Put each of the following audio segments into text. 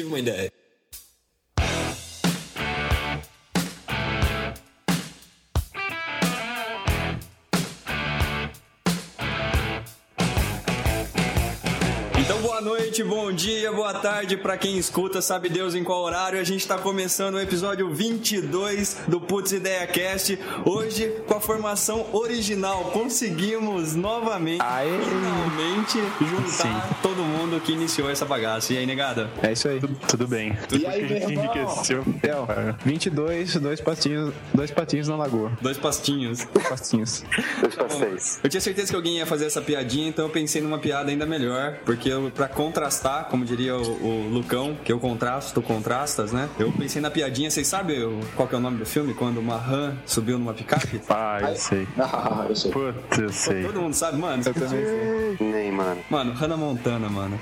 tive uma ideia. Noite, bom dia, boa tarde para quem escuta, sabe Deus em qual horário. A gente está começando o episódio 22 do Putz Ideia Cast. Hoje, com a formação original, conseguimos novamente, Aê. finalmente, juntar Sim. todo mundo que iniciou essa bagaça. E aí, negada? É isso aí. Tudo, tudo bem. Tudo e aí, meu irmão? Então, 22, dois patinhos, dois patinhos na lagoa. Dois pastinhos. Dois pastinhos. dois pastéis. Eu tinha certeza que alguém ia fazer essa piadinha, então eu pensei numa piada ainda melhor, porque eu, pra contrastar, como diria o, o, Lucão, que eu contrasto, tu contrastas, né? Eu pensei na piadinha, vocês sabem qual que é o nome do filme? Quando uma rã subiu numa picape? Ah, eu sei. Ah, eu sei. Puta, eu sei. Todo mundo sabe, mano? Eu também sei. Nem, mano. Mano, Hannah Montana, mano.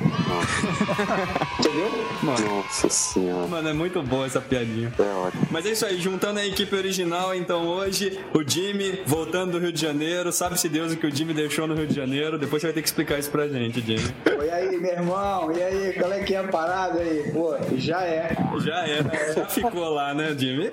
Entendeu? Mano. Nossa senhora. Mano, é muito boa essa piadinha. É ótimo. Mas é isso aí, juntando a equipe original, então hoje, o Jimmy voltando do Rio de Janeiro, sabe-se Deus o que o Jimmy deixou no Rio de Janeiro, depois você vai ter que explicar isso pra gente, Jimmy. Oi aí, meu irmão, e aí, qual é que é a parada aí? Pô, já é. Já é, já ficou lá, né, Jimmy?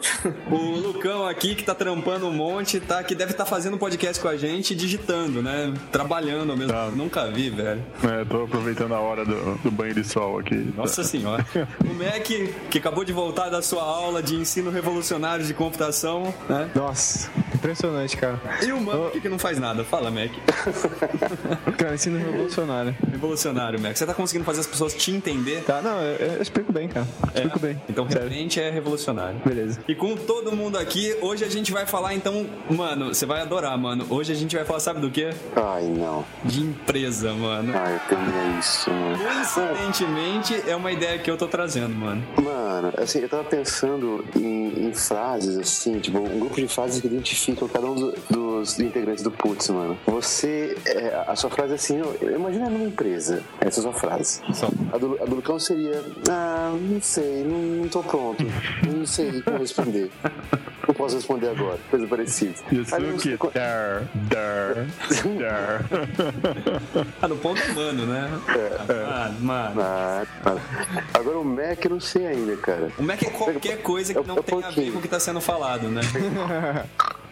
O Lucão aqui, que tá trampando um monte, tá, que deve estar tá fazendo podcast com a gente, digitando, né? Trabalhando ao mesmo tá. Nunca vi, velho. É, tô aproveitando a hora do, do banho de sol aqui. Nossa senhora. O Mac, que acabou de voltar da sua aula de ensino revolucionário de computação, né? Nossa, impressionante, cara. E o Mac, oh. que não faz nada? Fala, Mac. cara, ensino revolucionário. Revolucionário, Mac. Você tá conseguindo fazer as pessoas te entender? Tá, não, eu, eu explico bem, cara. É? Explico bem. Então, realmente é revolucionário. Beleza. E com todo mundo aqui, hoje a gente vai falar, então, mano, você vai adorar, mano. Hoje a gente vai falar, sabe do quê? Ai, não. De empresa, mano. Ai, eu também é isso, mano. Coincidentemente, é uma ideia que eu tô trazendo, mano. Mano, assim, eu tava pensando em, em frases, assim, tipo, um grupo de frases que identificam cada um do, dos integrantes do Putz, mano. Você, é, a sua frase é assim, imagina numa empresa, essa é a sua frase. Só. A do, a do Lucão seria, ah, não sei, não, não tô pronto, não sei como responder. Não posso responder agora, coisa parecida. Isso o que? Dar, dar, dar. Ah, no ponto humano, né? É, é. Ah, mano. Ah, agora o Mac eu não sei ainda, cara. O Mac é qualquer coisa que não tem a ver com o que tá sendo falado, né?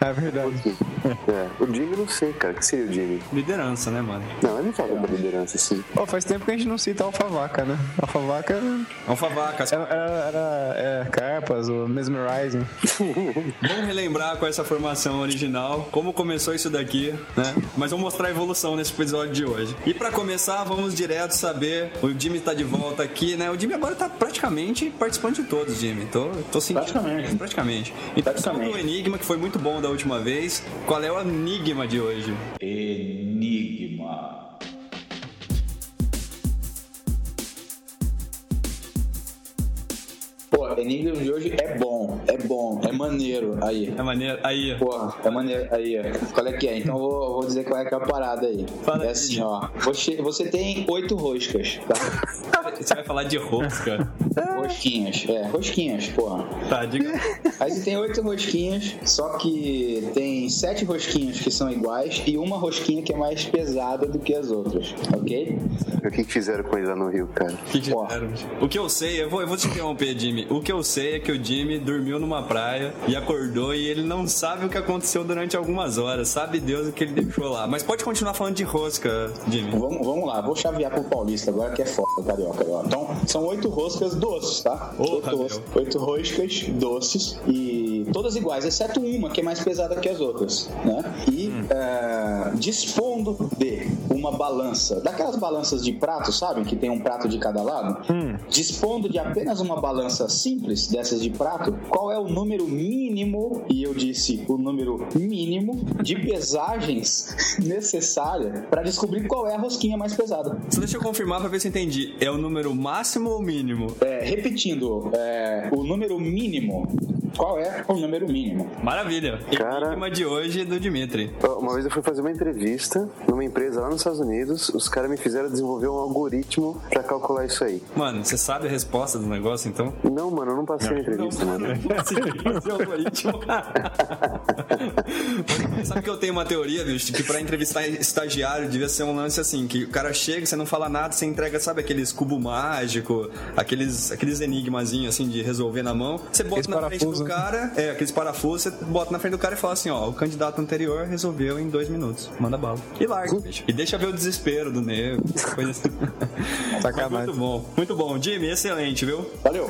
É verdade. É. O Jimmy não sei, cara. O que seria o Jimmy? Liderança, né, mano? Não, ele não fala da liderança, assim. Pô, faz tempo que a gente não cita Alfavaca, né? Alfavaca. Alfavaca. Era, era, era é, Carpas, o Mesmerizing. vamos relembrar com essa formação original como começou isso daqui, né? Mas vamos mostrar a evolução nesse episódio de hoje. E pra começar, vamos direto saber. O Jimmy tá de volta aqui, né? O Jimmy agora tá praticamente participando de todos, Jimmy. Tô, tô sentindo. Praticamente. Praticamente. Então, praticamente. o Enigma, que foi muito bom da da última vez. Qual é o enigma de hoje? Enigma. Pô, Enigma de hoje é bom, é bom, é maneiro. Aí. É maneiro, aí. Porra, é maneiro. Aí, qual é que é? Então eu vou, vou dizer qual é que é a parada aí. Fala é assim, ó. Você, você tem oito roscas, tá? Você vai falar de rosca? Rosquinhas, é, rosquinhas, porra. Tá, diga. Aí você tem oito rosquinhas, só que tem sete rosquinhas que são iguais e uma rosquinha que é mais pesada do que as outras, ok? O que, que fizeram com ele lá no Rio, cara? O que fizeram? O que eu sei, eu vou, eu vou te interromper, Jimmy. O que eu sei é que o Jimmy dormiu numa praia e acordou e ele não sabe o que aconteceu durante algumas horas. Sabe Deus o que ele deixou lá. Mas pode continuar falando de rosca, Jimmy. Vamos, vamos lá, vou chavear pro Paulista agora que é foda, carioca. Então, são oito roscas doces, tá? Oito, roscas, oito roscas doces e todas iguais, exceto uma que é mais pesada que as outras, né? E hum. é, dispondo de uma balança, daquelas balanças de prato, sabem? Que tem um prato de cada lado. Hum. Dispondo de apenas uma balança simples, dessas de prato, qual é o número mínimo, e eu disse o número mínimo, de pesagens necessária para descobrir qual é a rosquinha mais pesada. Só deixa eu confirmar para ver se entendi é o número máximo ou mínimo? É, repetindo, é, o número mínimo qual é o número mínimo. Maravilha. Cara- Enigma de hoje do Dimitri. Uma vez eu fui fazer uma entrevista numa empresa lá nos Estados Unidos, os caras me fizeram desenvolver um algoritmo pra calcular isso aí. Mano, você sabe a resposta do negócio, então? Não, mano, eu não passei na entrevista, mano. Fazer o algoritmo. Sabe que eu tenho uma teoria, bicho, que pra entrevistar estagiário devia ser um lance assim, que o cara chega, você não fala nada, você entrega, sabe, aqueles cubo mágico, aqueles, aqueles enigmazinhos assim de resolver na mão. Você bota Aqueles na frente parafusos, do né? cara, é, aqueles parafusos, você bota na frente do cara e fala assim, ó, o candidato anterior resolveu em dois minutos. Manda bala. E larga, bicho. E deixa ver o desespero do nego, coisa assim. Sacanagem. Muito bom, muito bom. Jimmy, excelente, viu? Valeu.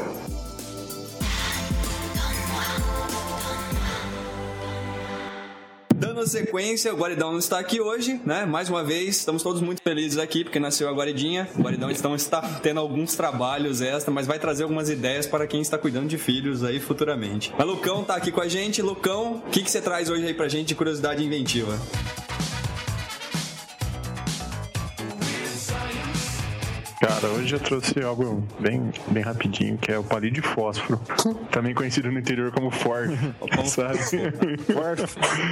Dando sequência, o Guaridão não está aqui hoje, né? Mais uma vez, estamos todos muito felizes aqui, porque nasceu a Guaridinha. O Guaridão então, está tendo alguns trabalhos extra, mas vai trazer algumas ideias para quem está cuidando de filhos aí futuramente. Mas Lucão tá aqui com a gente. Lucão, o que, que você traz hoje aí pra gente de curiosidade inventiva? Cara, hoje eu trouxe algo bem, bem rapidinho, que é o palito de fósforo. Também conhecido no interior como forf. sabe?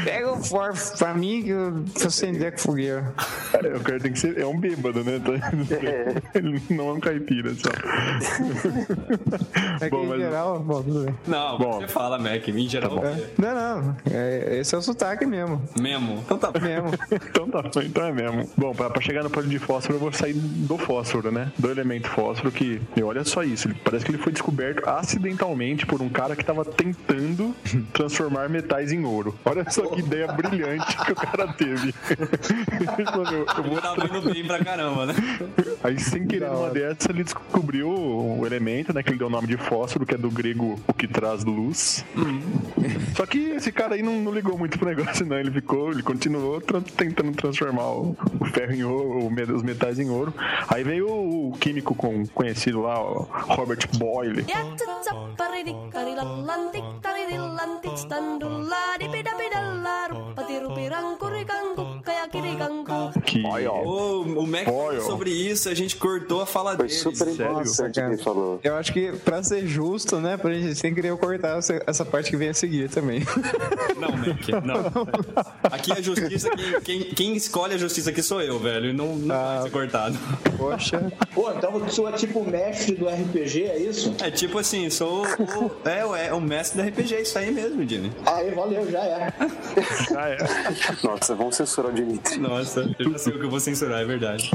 Pega o forf pra mim que eu tô sem ideia com fogueira. o cara tem que ser. É um bêbado, né? Ele não é um caipira só. É que Bom, em mas- geral, bom, tudo bem. Não, Bom. você fala, Mac, em geral. Tá é Não, não. É, esse é o sotaque mesmo. Mesmo. Então tá bom. Mesmo. Então tá, então é mesmo. Bom, pra, pra chegar no palito de fósforo, eu vou sair do fósforo, né? Do elemento fósforo, que, e olha só isso, ele, parece que ele foi descoberto acidentalmente por um cara que tava tentando transformar metais em ouro. Olha só que ideia brilhante que o cara teve. Ele falou, "Eu- eu vou Tava indo bem pra caramba, né? Aí, sem querer, numa hora. dessas, ele descobriu o elemento, né? Que ele deu o nome de fósforo, que é do grego o que traz luz. Só que esse cara aí não, não ligou muito pro negócio, não. Ele ficou, ele continuou tra- tentando transformar o, o ferro em ouro, os metais em ouro. Aí veio o químico com- conhecido lá, Robert Boyle. Que Ô, o Mac falou sobre isso, a gente cortou a fala Foi dele. super sério? interessante o que ele falou. Eu acho que pra ser justo, né, pra gente sem querer eu cortar essa, essa parte que vem a seguir também. Não, Mac, não. Aqui a justiça, quem, quem, quem escolhe a justiça aqui sou eu, velho. E não, não Ah. vai ser cortado. Poxa. Pô, então você é tipo o mestre do RPG, é isso? É tipo assim, sou o, é, o- é o mestre do RPG, isso aí mesmo, Jimmy. Aí, valeu, já é. Ah, é. Nossa, vamos censurar o Dimitri. Nossa, eu já sei o que eu vou censurar, é verdade.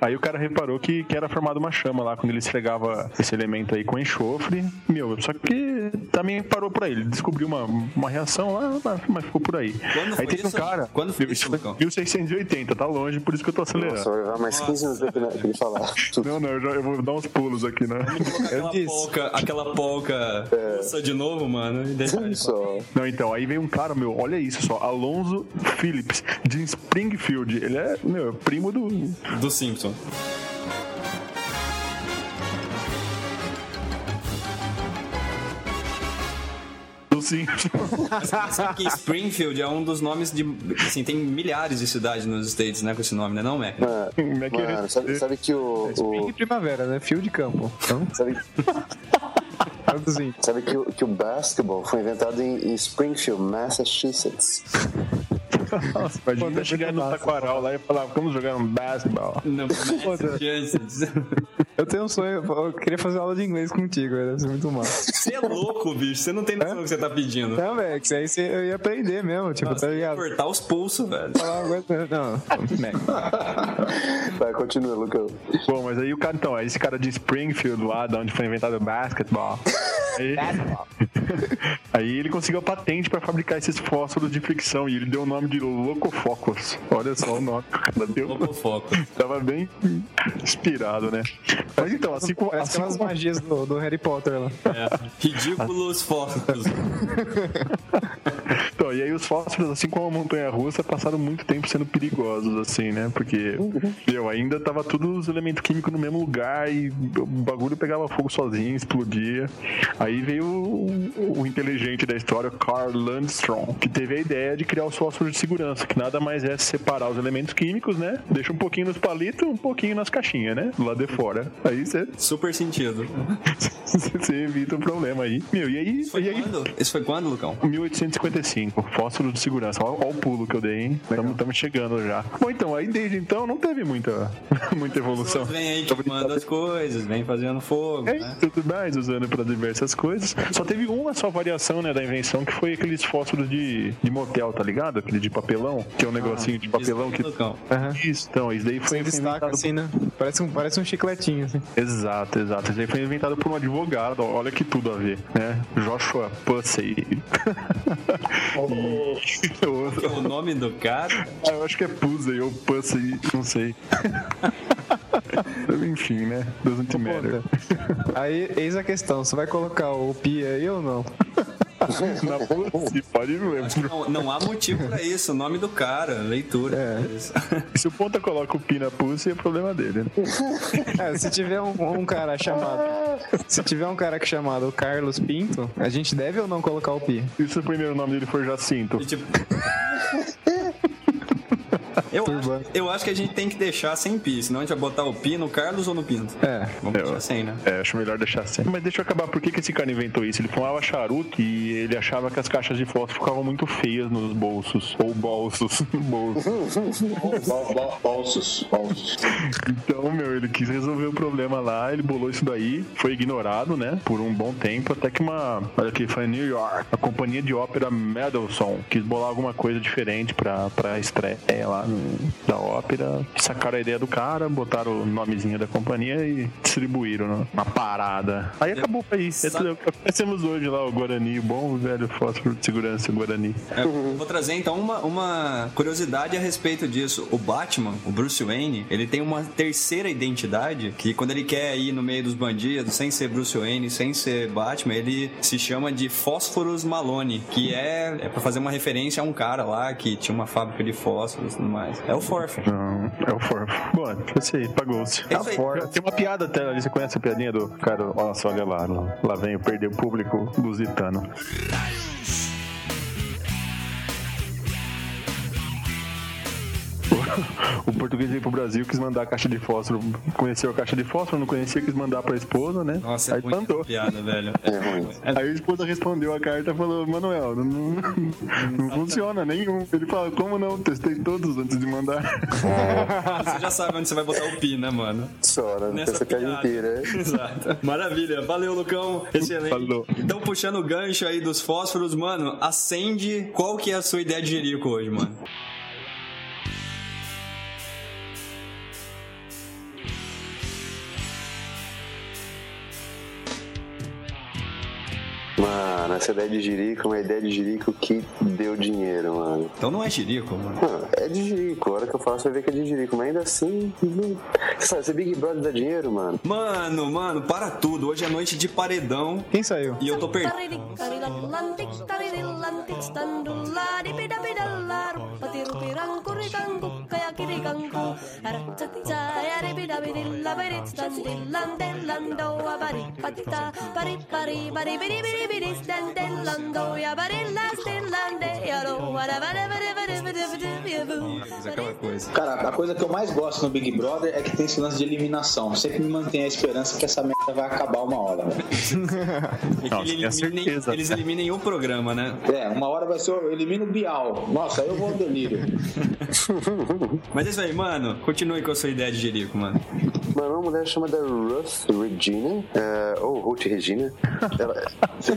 Aí o cara reparou que, que era formada uma chama lá quando ele esfregava esse elemento aí com enxofre. Meu, só que também parou por aí. Ele descobriu uma, uma reação lá, mas- ficou por aí. Quando aí teve um cara. Quando foi isso, isso foi Lucão? 1680, tá longe, por isso que eu tô acelerando. Nossa, vai levar mais 15 minutos pra ele- falar. Não, não, eu, já- eu vou dar uns pulos aqui, né? Aquela disse. polca, aquela polca russa de novo, mano. E deixa Só. Não, então, aí veio um cara, meu, olha isso só, Alonso Phillips, de Springfield. Ele é, meu, primo do. do Simpson. do Simpson. Sabe que Springfield é um dos nomes de. Assim, tem milhares de cidades nos States, né? Com esse nome, né? Não, Mac? É que é? Mano, sabe, sabe que o. Spring o primavera, né? Fio de campo. Então, sabe, sabe que, o, que o basketball foi inventado em, em Springfield, Massachusetts. Nossa, imagina Pô, chegar no. Taquaral lá e falar, vamos jogar um basketball. Não, Massachusetts. Eu tenho um sonho, eu queria fazer aula de inglês contigo, velho. Deve ser muito massa. Você é louco, bicho. Você não tem noção do que você tá pedindo. Não, velho, que isso aí você- eu ia aprender mesmo, tipo, Nossa, tá ligado? cortar os pulsos, velho. Coisa- Não, Mac. Vai, continua, Lucão. Bom, mas aí o cara, então, é esse cara de Springfield lá, de onde foi inventado o basketball. Aí, aí ele conseguiu a patente pra fabricar esses fósforos de fricção e ele deu o nome de Locofocus. Olha só o nome que o cara deu. Louco foco. Tava bem inspirado, né? Mas então, assim como. Parece Assim aquelas como magias do, do Harry Potter lá. É. Ridículos fósforos. então, e aí os fósforos, assim como a montanha russa, passaram muito tempo sendo perigosos, assim, né? Porque, meu, ainda tava todos os elementos químicos no mesmo lugar e o bagulho pegava fogo sozinho, explodia. Aí veio o, o inteligente da história, Carl Landstrom, que teve a ideia de criar os fósforos de segurança, que nada mais é separar os elementos químicos, né? Deixa um pouquinho nos palitos, um pouquinho nas caixinhas, né? Lado de fora. Aí você Super sentido. você evita o problema aí. Meu, e aí. Isso foi aí quando? Isso foi quando, Lucão? 1855, fósforo de segurança. Olha o pulo que eu dei, hein? Estamos chegando já. Bom, então, aí desde então não teve muita, muita evolução. Vêm aí queimando as coisas, vem fazendo fogo, É, né? tudo mais, usando para diversas coisas. Só teve uma só variação, né, da invenção, que foi aqueles fósforos de, de motel, tá ligado? Aquele de papelão, que é um negocinho de papelão que... Lucão. Isso, então, isso daí foi Sem destaca, inventado assim, né? Parece um, parece um chicletinho, assim. Exato, exato. Isso aí foi inventado por um advogado, olha que tudo a ver, né? Joshua Pussey. Que é o nome do cara? Ah, eu acho que é Pussey ou Pussey, não sei. Enfim, né? Doesn't matter. Aí, eis a questão, você vai colocar o pi aí ou não? Na Pussey, pode ver. Não, não há motivo pra isso, o nome do cara, leitura. É. Se o ponta coloca o pi na Pussey, é problema dele. né? É, se tiver um, um cara chamado. Se tiver um cara que chamado Carlos Pinto, a gente deve ou não colocar o pi? E se o primeiro nome dele for Jacinto? E, tipo... Eu acho, eu acho que a gente tem que deixar sem pi, senão a gente vai botar o pi no Carlos ou no Pinto. É. Vamos deixar sem, né? É, acho melhor deixar assim. Mas deixa eu acabar. Por que, que esse cara inventou isso? Ele fumava charuto e ele achava que as caixas de fósforo ficavam muito feias nos bolsos. Ou bolsos. bolsos. Bol- bol- Bolsos, bolsos. Então, meu, ele quis resolver o problema lá, ele bolou isso daí, foi ignorado, né, por um bom tempo, até que uma, olha aqui, foi em New York, a companhia de ópera Mendelssohn quis bolar alguma coisa diferente pra, pra estreia lá da ópera, sacaram a ideia do cara, botaram o nomezinho da companhia e distribuíram né, uma parada. Aí acabou é o que conhecemos hoje lá, o Guarani, o bom velho fósforo de segurança Guarani. É, vou trazer então uma, uma curiosidade a respeito disso. O Batman, o Bruce Wayne, ele tem uma terceira identidade que quando ele quer ir no meio dos bandidos, sem ser Bruce Wayne, sem ser Batman, ele se chama de Fósforos Malone, que é, é pra fazer uma referência a um cara lá que tinha uma fábrica de fósforos mais. É o Forfa. Não, é o Forfo. Bom, esse aí, pagou-se. É isso aí. Tem uma piada até ali, você conhece a piadinha do cara? Nossa, olha lá, lá, lá vem o perder o público lusitano. O português veio pro Brasil, quis mandar a caixa de fósforo, conheceu a caixa de fósforo, não conhecia, quis mandar pra esposa, né? Nossa, é aí essa mandou. piada, velho. É ruim. Aí a esposa respondeu a carta e falou, Manuel, não, não, não funciona nenhum. Ele fala, como não? Testei todos antes de mandar. Você já sabe onde você vai botar o pi, né, mano? Só, né? Nessa Essa piada piada. inteira. Exato. Maravilha. Valeu, Lucão. Excelente. Falou. Então, puxando o gancho aí dos fósforos, mano, acende. Qual que é a sua ideia de Jerico hoje, mano? Mano, essa ideia de jirico é uma ideia de jirico que deu dinheiro, mano. Então não é Jerico, mano. É de jirico. A hora que eu falo, você vai ver que é de jirico. Mas ainda assim, não... Você sabe, esse Big Brother dá dinheiro, mano. Mano, mano, para tudo. Hoje é noite de paredão Quem saiu? e eu tô perdido. Cara, a coisa que eu mais gosto no Big Brother é que tem esse lance de eliminação. Sempre me mantém a esperança que essa merda vai acabar uma hora. Não, eles tinha eliminem, eles eliminem o programa, né? É, uma hora vai ser. eu Elimino o Bial. Nossa, aí eu vou ao delírio. Mas é isso aí, mano. Continue com a sua ideia de Jerico, mano. Mano, uma mulher chamada Ruth Regina, é, ou Ruth Regina. Ela,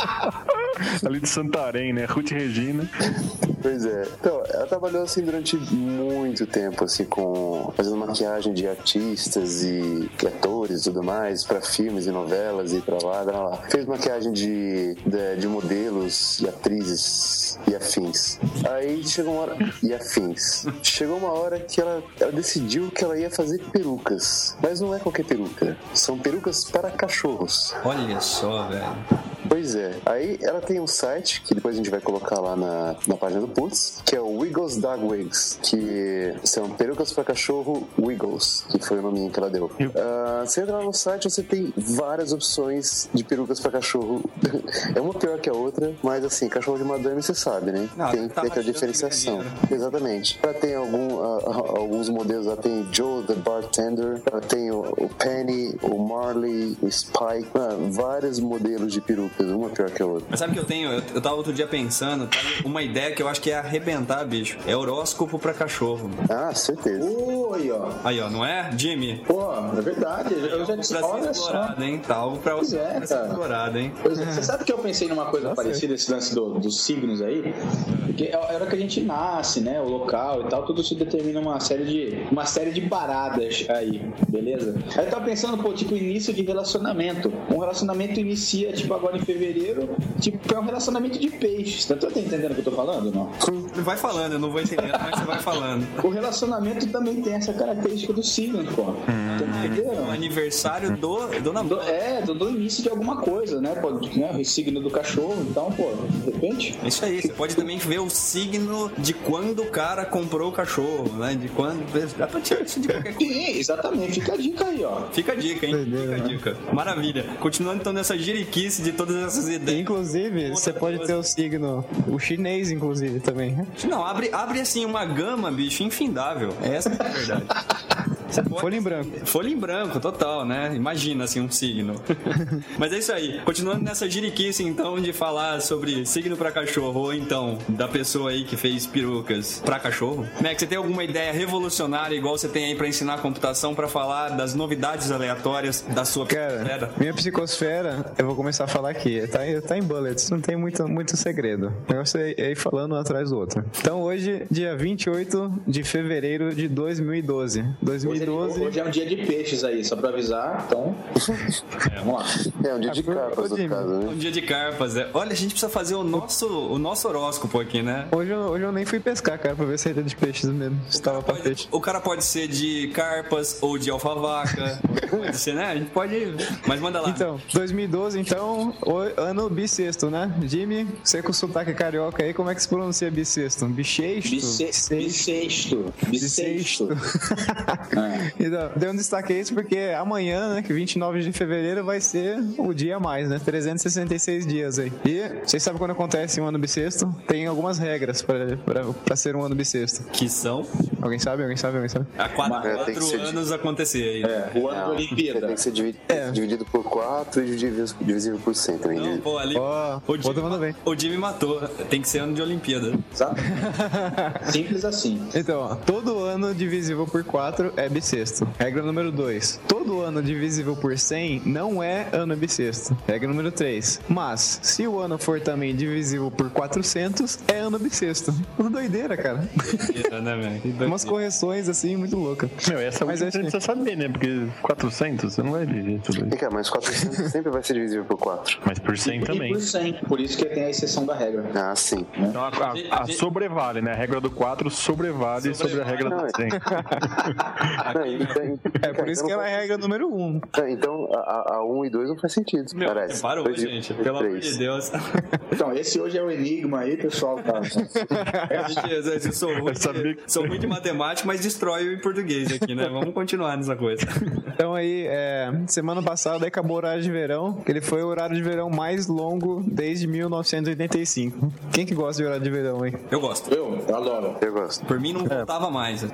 Ali de Santarém, né? Ruth Regina. Pois é. Então, ela trabalhou assim durante muito tempo, assim, com fazendo maquiagem de artistas e atores e tudo mais, pra filmes e novelas e pra lá, pra lá. Fez maquiagem de, de, de modelos e atrizes e afins. Aí chegou uma hora. E afins. Chegou uma hora que ela, ela decidiu que ela ia fazer perucas. Mas não é qualquer peruca. São perucas para cachorros. Olha só, velho. Pois é. Aí ela tem um site, que depois a gente vai colocar lá na, na página do Putz, que é o Wiggles Dog Wigs, que são perucas para cachorro Wiggles, que foi o nome que ela deu. Uh, você entra lá no site, você tem várias opções de perucas para cachorro. é uma pior que a outra, mas assim, cachorro de madame você sabe, né? Não, tem que tá ter aquela diferenciação. que é Exatamente. Ela tem algum, uh, uh, alguns modelos, ela tem Joe the Bartender, ela tem o, o Penny, o Marley, o Spike, mano, vários modelos de uma pior que a outra. Mas sabe o que eu tenho? Eu, eu tava outro dia pensando, tá? uma ideia que eu acho que é arrebentar, bicho. É horóscopo pra cachorro. Ah, certeza. Oi, ó. Aí, ó, não é? Jimmy? Pô, é verdade. Eu já disse, Pra olha só. hein? Tá algo pra, Pois é, pra cara. explorado, hein? Pois é, Você sabe que eu pensei numa coisa parecida, esse lance do- dos signos aí? Porque é a hora que a gente nasce, né? O local e tal, tudo se determina uma série de, uma série de paradas aí, beleza? Aí eu tava pensando, pô, tipo, início de relacionamento. Um relacionamento inicia, tipo, agora em fevereiro, tipo, é um relacionamento de peixes. Tá, tá entendendo o que eu tô falando não? Vai falando, eu não vou entendendo, mas você vai falando. O relacionamento também tem essa característica do signo, pô. Tá O entendendo? aniversário do, do namoro. Do- é, do, do início de alguma coisa, né? Pô, né? O signo do cachorro, então, pô, de repente. Isso aí, você pode também ver o signo de quando o cara comprou o cachorro, né? De quando. Dá pra tirar isso de qualquer coisa. Sim, exatamente. Fica a dica aí, ó. Fica a dica, hein? Fica a dica. Maravilha. Continuando então nessa jiriquice de todas essas ideias. Inclusive, você pode ter o signo, o chinês, inclusive, também. Não, abre, abre assim uma gama, bicho, infindável. Essa é a verdade. Pode- Folha em branco. Folha em branco, total, né? Imagina assim um signo. Mas é isso aí. Continuando nessa jiriquice, então, de falar sobre signo pra cachorro, ou então da pessoa aí que fez perucas pra cachorro. Mac, você tem alguma ideia revolucionária, igual você tem aí pra ensinar computação, pra falar das novidades aleatórias da sua Cara, psicosfera? minha psicosfera, eu vou começar a falar aqui. Tá, em- tá em bullets, não tem muito, muito segredo. O negócio é é ir falando um atrás do outro. Então, hoje, dia 28 de fevereiro de 2012. Hoje, 2012. hoje é um dia de peixes aí, só pra avisar. Então, vamos lá. É um dia de Ah, carpas, no caso, né? Um dia de carpas, é. Olha, a gente precisa fazer o nosso, o nosso horóscopo aqui, né? Hoje eu, hoje eu nem fui pescar, cara, pra ver se era de peixes mesmo. Se tava pra Pode- peixe. o cara pode ser de carpas ou de alfavaca. pode ser, né? A gente pode. Mas manda lá. Então, 2012, então, o ano bissexto, né? Jimmy, você com sotaque carioca aí, como é que se pronuncia bissexto? Bicheixto? Bice- Bissexto. Bissexto. É. Então, deu um destaque a isso porque amanhã, né, que 29 de fevereiro, vai ser o dia a mais, né? 366 dias aí. E vocês sabem quando acontece um ano bissexto? Tem algumas regras pra ser um ano bissexto. Que são Alguém sabe? Alguém sabe? Alguém sabe? há quatro, É, tem quatro de- anos acontecer aí. É, o ano da Olimpíada. Tem que ser divi- É. dividido por 4 e divisível, por 100 também. Não, pô, ali. Ó, o, outro manda bem. o Jimmy matou. Tem que ser ano de Olimpíada. Sabe? Simples assim. Então, ó, todo ano divisível por 4 é bissexto. Regra número 2. Todo ano divisível por 100 não é ano bissexto. Regra número 3. Mas, se o ano for também divisível por 400, é ano bissexto. Tudo doideira, cara. Doideira, né, velho? Que doideira. Umas correções assim, muito louca. Meu, essa Mas última esse- você precisa saber, né? Porque 400, você não vai ver tudo isso. cá, mas 400 sempre vai ser divisível por 4. Mas por 100 E também. por 100. Por isso que tem a exceção da regra. Ah, sim. Então a, a- a sobrevale, né? A regra do 4 sobrevale sobre a regra do 100. Não, então- É por isso que ela é a regra número 1. Um. Então, então a, a 1 e 2 não faz sentido. Meu, parece. parou, Dois gente. Pelo amor três. de Deus. Então, esse hoje é o enigma aí, pessoal. Tá? Gente, eu sou ruim, Eu sabia de, sou ruim de matemática, mas destrói o em português aqui, né? Vamos continuar nessa coisa. Então aí, é, semana passada acabou o horário de verão, que ele foi o horário de verão mais longo desde 1985. Quem que gosta de horário de verão, hein? Eu gosto. Eu, eu adoro. Eu gosto. Por mim não voltava mais.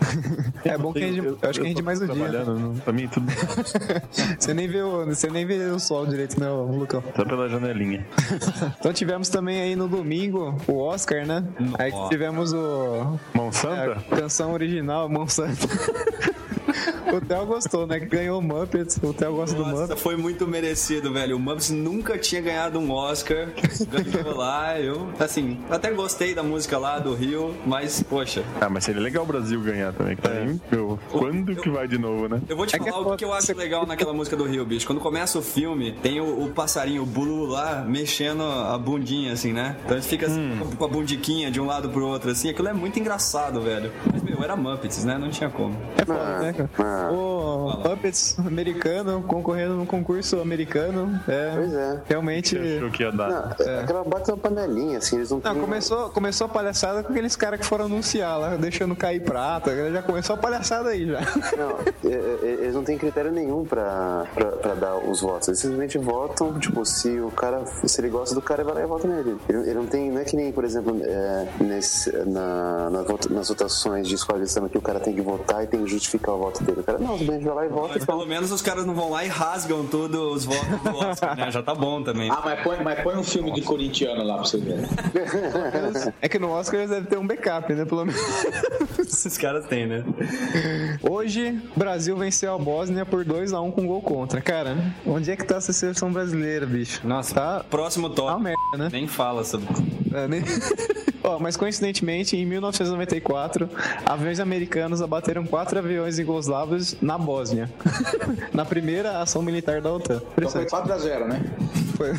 É bom que a gente, eu acho que a gente mais o dia. não- pra mim tudo Você nem vê o, você nem vê o sol direito, não, Lucão. só pela janelinha. Então tivemos também aí no domingo o Oscar, né? Aí que tivemos o Mão a Santa? canção original, Monsanto. o Theo gostou, né? Que ganhou o Muppets. O Theo gosta do Nossa, Muppets. foi muito merecido, velho. O Muppets nunca tinha ganhado um Oscar. Ganhou lá. Eu, assim, até gostei da música lá do Rio, mas, poxa. Ah, mas seria legal o Brasil ganhar também. Que tá aí, meu, quando que vai de novo, né? Eu vou te É que falar é o que eu acho legal naquela música do Rio, bicho. Quando começa o filme, tem o, o passarinho, o Bulu lá, mexendo a bundinha, assim, né? Então ele fica assim, com a bundiquinha de um lado pro outro, assim. Aquilo é muito engraçado, velho. Mas, meu, era Muppets, né? Não tinha como. É foda, né, cara? ah. O Puppets americano concorrendo num concurso americano. É, Pois é. Realmente. Achou que ia dar? Não, aquela bate uma panelinha, assim, eles não Não, começou, começou a palhaçada com aqueles caras que foram anunciar lá, deixando cair prata. Já começou a palhaçada aí já. Não, é, é, eles não têm critério nenhum pra, pra, pra dar os votos. Eles simplesmente votam, tipo, se o cara, se ele gosta do cara, vai lá e vota nele. Ele, ele não tem, não é que nem, por exemplo, é, nesse, na, na nas votações de samba que o cara tem que votar e tem que justificar o voto dele. O cara, não, vai lá e vota Mas pelo pronto. menos os caras não vão lá e rasgam todos os votos do Oscar, né? Já tá bom também. Ah, mas põe, mas põe um filme de corintiano lá pra você ver. É que no Oscar eles devem ter um backup, né? Pelo menos. Esses caras têm, né? Hoje, Brasil venceu a Bósnia por 2x1 com gol contra. Cara, onde é que tá essa seleção brasileira, bicho? Nossa, Tá. próximo Tá uma top. merda, né? Nem fala sobre. É, nem- Ó, mas coincidentemente, em 1994, aviões americanos abateram quatro aviões yugoslavos na Bósnia. na primeira ação militar da OTAN. Então foi Impressionante. 4x0, né? Foi.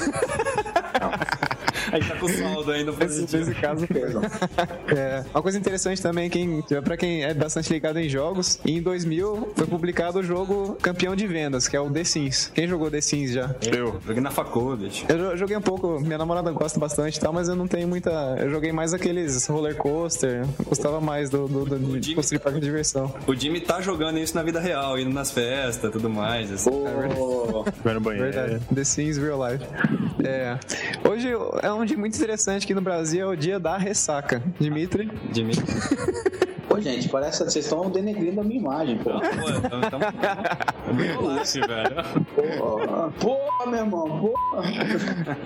Aí tá com saldo ainda positivo. nesse caso foi. É, uma coisa interessante também, quem, pra quem é bastante ligado em jogos, em 2000 foi publicado o jogo campeão de vendas, que é o The Sims. Quem jogou The Sims já? Eu. Joguei na faculdade. Eu jo- joguei um pouco, minha namorada gosta bastante e tal, mas eu não tenho muita. Eu joguei mais aqueles roller coaster, gostava mais do, do, do, de Jimmy- construir parque de diversão. O Jimmy tá jogando isso na vida real, indo nas festas tudo mais. Assim. Ô, Vai no banheiro. Verdade. The Sims Real Life. É. Hoje é um dia muito interessante aqui no Brasil, é o dia da ressaca. Dimitri. Jimmy. Pô, gente, parece que vocês estão denegrindo a minha imagem, pô. Pô, então, então, velho. Meu irmão, pô.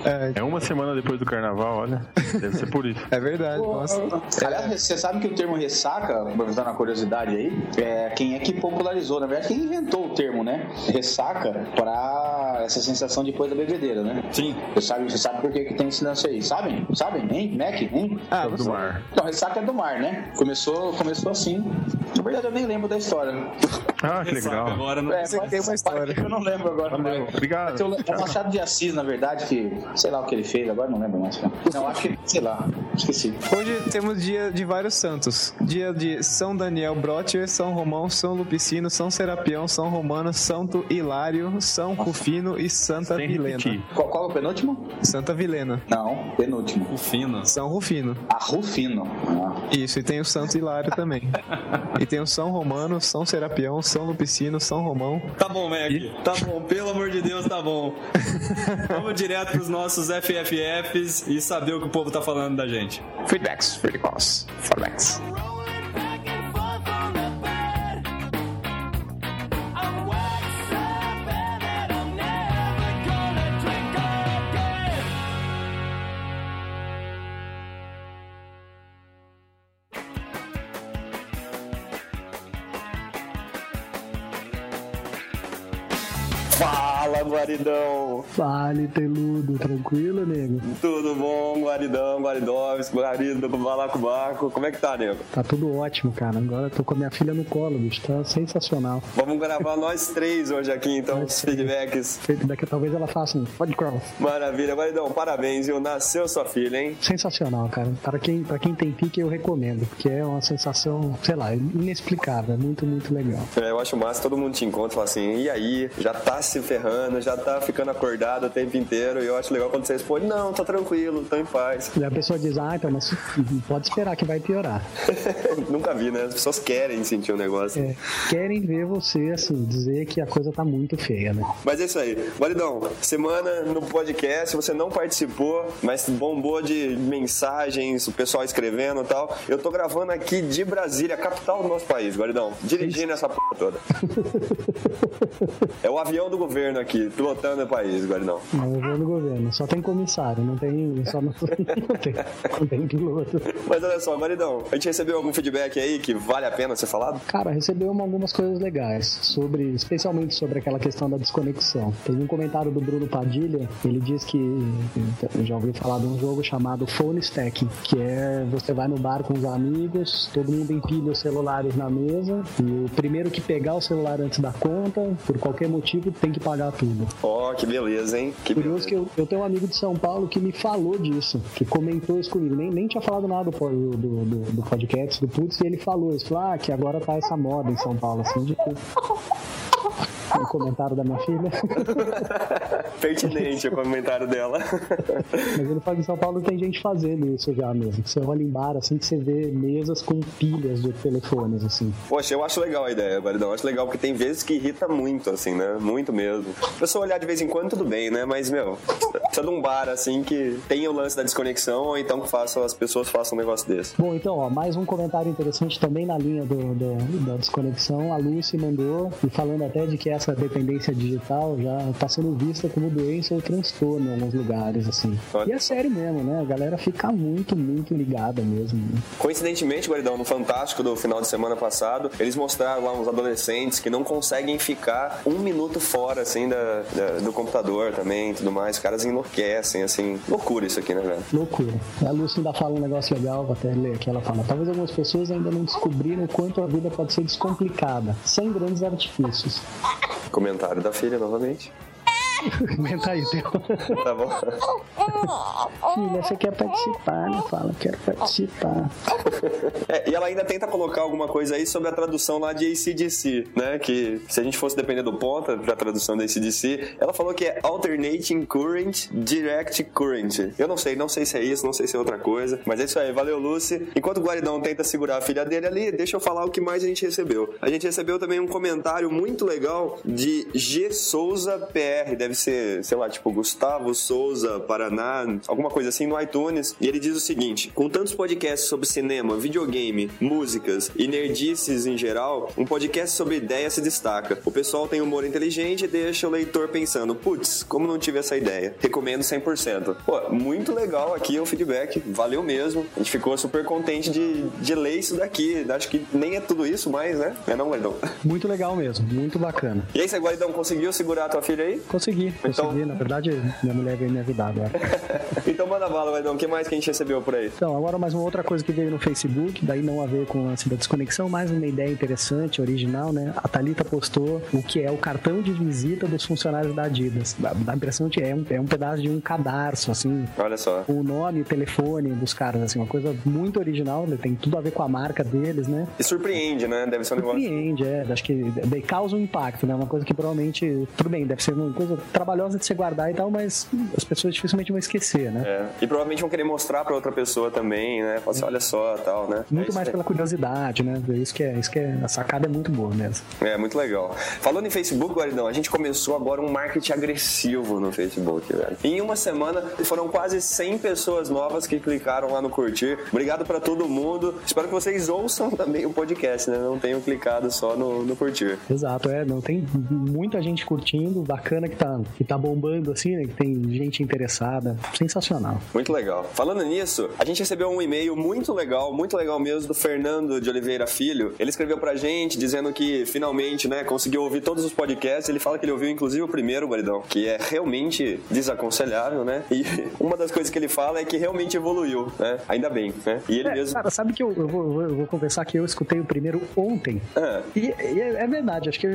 É, É uma semana depois do carnaval, olha. Deve ser por isso. é verdade, nossa. Aliás, você sabe que o termo ressaca, aproveitando a curiosidade aí, é quem é que popularizou, na verdade, quem inventou o termo, né? Ressaca pra essa sensação depois da bebedeira, né? Sim. Você sabe, você sabe por que, que tem esse lance aí? Sabem? Sabem? Hein? Mac? Hein? Ah, do mar. Então, ressaca é do mar, né? Começou, começou assim. Na verdade, eu nem lembro da história. Ah, que legal. Agora não. É, Você pode- tem uma história. Eu não lembro agora. Valeu, mas- obrigado. mas É o Machado de Assis, na verdade, que sei lá o que ele fez, agora não lembro mais. Não, acho que, sei lá, esqueci. Hoje temos dia de vários santos. Dia de São Daniel Brotier, São Romão, São Lupicino, São Serapião, São Romano, Santo Hilário, São Rufino e Santa Sem Vilena. repetir. Qual, qual é o penúltimo? Santa Vilena. Não, penúltimo. O fino. São Rufino. A Rufino. Ah. Isso, e tem o Santo Hilário também. E tem o São Romano, São Serapião, São Lupicino, São Romão. Tá bom, Mac. Tá bom, pelo amor de Deus, tá bom. Vamos direto pros nossos FFFs e saber o que o povo tá falando da gente. Feedbacks, feedbacks, feedbacks. Guaridão! Fale, peludo, tranquilo, nego? Tudo bom, guaridão, guaridovski, guarido, balacobaco. Como é que tá, nego? Tá tudo ótimo, cara. Agora eu tô com a minha filha no colo, bicho. Tá sensacional. Vamos gravar nós três hoje aqui, então, os feedbacks. Feito daqui, talvez ela faça um podcast. Maravilha, guaridão, parabéns, viu? Nasceu sua filha, hein? Sensacional, cara. Para quem, pra quem tem pique, eu recomendo. Porque é uma sensação, sei lá, inexplicável. Muito, muito legal. É, eu acho massa, todo mundo te encontra e fala assim, e aí? Já tá se ferrando, já tá ficando acordado o tempo inteiro. E eu acho legal quando você responde, não, tá tranquilo, tô em paz. E a pessoa diz, ah, então, mas pode esperar que vai piorar. Nunca vi, né? As pessoas querem sentir o negócio. É, querem ver você, assim, dizer que a coisa tá muito feia, né? Mas é isso aí. Guaridão, semana no podcast, você não participou, mas bombou de mensagens, o pessoal escrevendo e tal. Eu tô gravando aqui de Brasília, capital do nosso país, Guaridão. Dirigindo essa porra toda. É o avião do governo aqui, pilotando o país, Guaridão. Não, eu vou no governo. Só tem comissário, não tem. Só não, não tem, não tem piloto. Mas olha só, Guaridão, a gente recebeu algum feedback aí que vale a pena ser falado? Cara, recebeu uma- algumas coisas legais, sobre, especialmente sobre aquela questão da desconexão. Teve um comentário do Bruno Padilha, ele diz que já ouviu falar de um jogo chamado Phone Stacking, que é você vai no bar com os amigos, todo mundo empilha os celulares na mesa, e o primeiro que pegar o celular antes da conta, por qualquer motivo, tem tem que pagar tudo. Ó, que beleza, hein? Que Curioso beleza. que eu, eu tenho um amigo de São Paulo que me falou disso, que comentou isso comigo. Nem, nem tinha falado nada do, do, do, do podcast, do Putz, e ele falou isso. Falou, ah, que agora tá essa moda em São Paulo, assim, de. Um comentário da minha filha. Pertinente o comentário dela. Mas ele fala que em São Paulo tem gente fazendo isso já mesmo. Que você olha em bar, assim, que você vê mesas com pilhas de telefones, assim. Poxa, eu acho legal a ideia, Guaridão. Eu acho legal porque tem vezes que irrita muito, assim, né? Muito mesmo. A pessoa olhar de vez em quando, tudo bem, né? Mas, meu, precisa de um bar, assim, que tenha o lance da desconexão ou então que faça, as pessoas façam um negócio desse. Bom, então, ó, mais um comentário interessante também na linha do, do- da desconexão. A Lucy mandou, e falando até de que essa dependência digital já está sendo vista como doença ou transtorno em alguns lugares, assim. Olha. E é sério mesmo, né? A galera fica muito, muito ligada mesmo. né? Coincidentemente, Guaridão, no Fantástico do final de semana passado, eles mostraram lá uns adolescentes que não conseguem ficar um minuto fora, assim, da, da- do computador também e tudo mais. Os caras enlouquecem, assim. Loucura isso aqui, né, velho? Loucura. A Lucy ainda fala um negócio legal, vou até ler aqui. Ela fala: talvez algumas pessoas ainda não descobriram o quanto a vida pode ser descomplicada, sem grandes artifícios. Comentário da filha, novamente. Comenta aí, Theo. Tá bom? Filha, você quer participar, né? Fala, quero participar. É, e ela ainda tenta colocar alguma coisa aí sobre a tradução lá de ACDC, né? Que se a gente fosse depender do ponta pra tradução da ACDC, ela falou que é Alternating Current Direct Current. Eu não sei, não sei se é isso, não sei se é outra coisa, mas é isso aí, valeu, Lucy. Enquanto o Guaridão tenta segurar a filha dele ali, deixa eu falar o que mais a gente recebeu. A gente recebeu também um comentário muito legal de G Souza PR, deve ser, sei lá, tipo Gustavo Souza Paraná, alguma coisa assim no iTunes. E ele diz o seguinte: com tantos podcasts sobre cinema, videogame, músicas e nerdices em geral, um podcast sobre ideia se destaca. O pessoal tem humor inteligente e deixa o leitor pensando, putz, como não tive essa ideia? Recomendo 100%. Pô, muito legal aqui o feedback, valeu mesmo. A gente ficou super contente de, de ler isso daqui. Acho que nem é tudo isso mais, né? É não, Guardão? Muito legal mesmo, muito bacana. E aí, você, Guaridão, conseguiu segurar a tua filha aí? Consegui, Então- consegui. Na verdade, minha mulher veio me ajudar agora. então manda bala, Guaridão. O que mais que a gente recebeu por aí? Então, agora mais uma outra coisa que veio no Facebook, daí não a ver com o lance da desconexão, mais uma ideia interessante, original, né? A Thalita postou o que é o cartão de visita dos funcionários da Adidas. Dá, dá a impressão de que é um, é um pedaço de um cadarço, assim, Olha só. o nome o telefone dos caras, assim, uma coisa muito original, né? tem tudo a ver com a marca deles, né? E surpreende, né? Deve ser um negócio. Surpreende, é. Acho que daí causa um impacto, né? Uma coisa que provavelmente, tudo bem, deve ser uma coisa trabalhosa de se guardar e tal, mas as pessoas dificilmente vão esquecer, né? É. E provavelmente vão querer mostrar pra outra pessoa também, né? Falar assim, olha só, tal, né? É Muito isso mais pela curiosidade, né? Isso que é, isso que é, a sacada é muito boa mesmo. É, muito legal. Falando em Facebook, Guaridão, a gente começou agora um marketing agressivo no Facebook, velho. Em uma semana, foram quase 100 pessoas novas que clicaram lá no curtir. Obrigado pra todo mundo. Espero que vocês ouçam também o podcast, né? Não tenham clicado só no, no curtir. Exato, é, não tem muita gente curtindo, bacana que tá, que tá bombando assim, né? Que tem gente interessada, sensacional. Muito legal. Falando nisso, a gente recebeu um e-mail muito legal, muito legal mesmo, do Fernando de Oliveira Filho. Ele escreveu pra gente dizendo que finalmente, né, conseguiu ouvir todos os podcasts. Ele fala que ele ouviu inclusive o primeiro, Guaridão, que é realmente desaconselhável, né? E uma das coisas que ele fala é que realmente evoluiu, né? Ainda bem, né? E ele É, mesmo. cara, sabe que eu, eu vou- eu vou confessar que eu escutei o primeiro ontem. Ah, E, e é, é verdade, acho que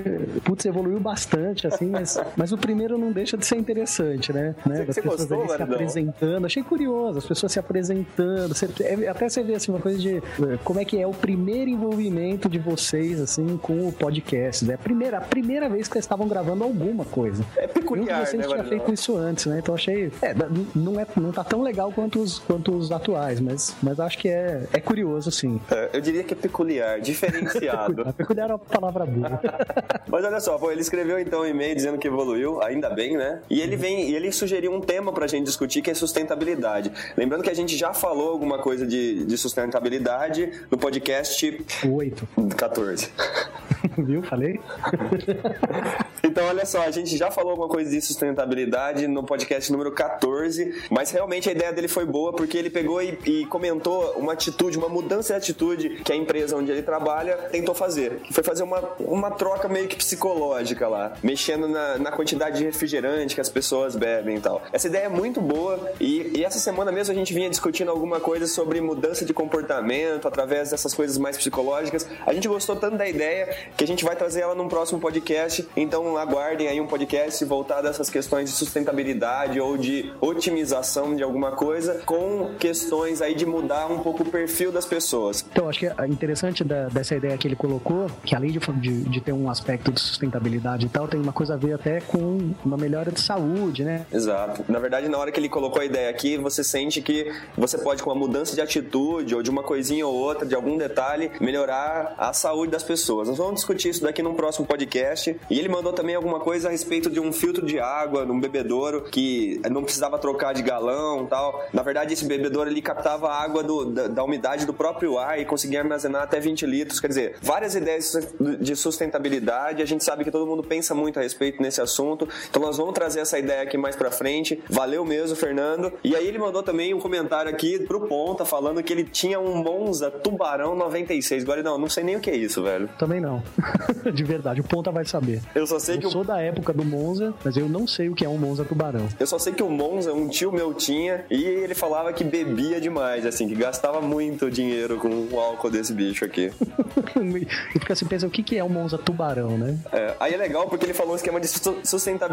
putz, evoluiu bastante, assim, mas, mas o primeiro não deixa de ser interessante, né? né? Você- você pessoas gostou, ali se apresentando. Achei curioso, as pessoas se apresentando. Você- é- até você vê assim, uma coisa de é, como é que é o primeiro envolvimento de vocês assim com o podcast. Né? A, primeira, a primeira vez que vocês estavam gravando alguma coisa. é Nenhum peculiar, de vocês né, tinha feito isso antes, né? Então achei. É, não, é, não tá tão legal quanto os, quanto os atuais, mas, mas acho que é, é curioso, sim. É, Eu diria que é peculiar, diferenciado. Peculiar é uma palavra boa. Mas olha só, pô, ele escreveu então um e-mail dizendo que evoluiu, ainda bem, né? E ele vem, e ele sugeriu um tema pra gente discutir que é sustentabilidade. Lembrando que a gente já falou alguma coisa de, de sustentabilidade no podcast Oito. 14. Viu? Falei? Então, olha só, a gente já falou alguma coisa de sustentabilidade no podcast número 14, mas realmente a ideia dele foi boa porque ele pegou e, e comentou uma atitude, uma mudança de atitude que a empresa onde ele trabalha tentou fazer. Que foi fazer uma, uma troca meio que psicológica lá, mexendo na, na quantidade de refrigerante que as pessoas bebem e tal. Essa ideia é muito boa e, e essa semana mesmo a gente vinha discutindo alguma coisa sobre mudança de comportamento através dessas coisas mais psicológicas. A gente gostou tanto da ideia que a gente vai trazer ela num próximo podcast. Então aguardem aí um podcast voltado a essas questões de sustentabilidade ou de otimização de alguma coisa, com questões aí de mudar um pouco o perfil das pessoas. Então, acho que é interessante da- dessa ideia que ele colocou, que além de, de, de ter um aspecto de sustentabilidade e tal, tem uma coisa a ver até com uma melhora de saúde, né? Exato. Na verdade, na hora que ele colocou a ideia aqui, você sente que você pode, com uma mudança de atitude ou de uma coisinha ou outra, de algum detalhe, melhorar a saúde das pessoas. Nós vamos discutir isso daqui num próximo podcast. E ele mandou também alguma coisa a respeito de um filtro de água num bebedouro que não precisava trocar de galão tal. Na verdade, esse bebedouro ele captava a água do- da, da umidade do próprio ar e conseguia armazenar até 20 litros. Quer dizer, várias ideias de sustentabilidade. A gente sabe que todo mundo pensa muito a respeito nesse assunto. Então nós vamos trazer essa ideia aqui mais pra frente. Valeu mesmo, Fernando. E aí ele mandou também um comentário aqui pro Ponta falando que ele tinha um Monza Tubarão 96. Agora não, não sei nem o que é isso, velho. Também não. de verdade, o Ponta vai saber. Eu só sei que Eu sou da época do Monza, mas eu não sei o que é um Monza Tubarão. Eu só sei que o Monza, um tio meu tinha, e ele falava que bebia demais, assim, que gastava muito dinheiro com o álcool desse bicho aqui. e fica assim, pensa, o que é um Monza Tubarão, né? É, aí é legal porque ele falou um esquema de su-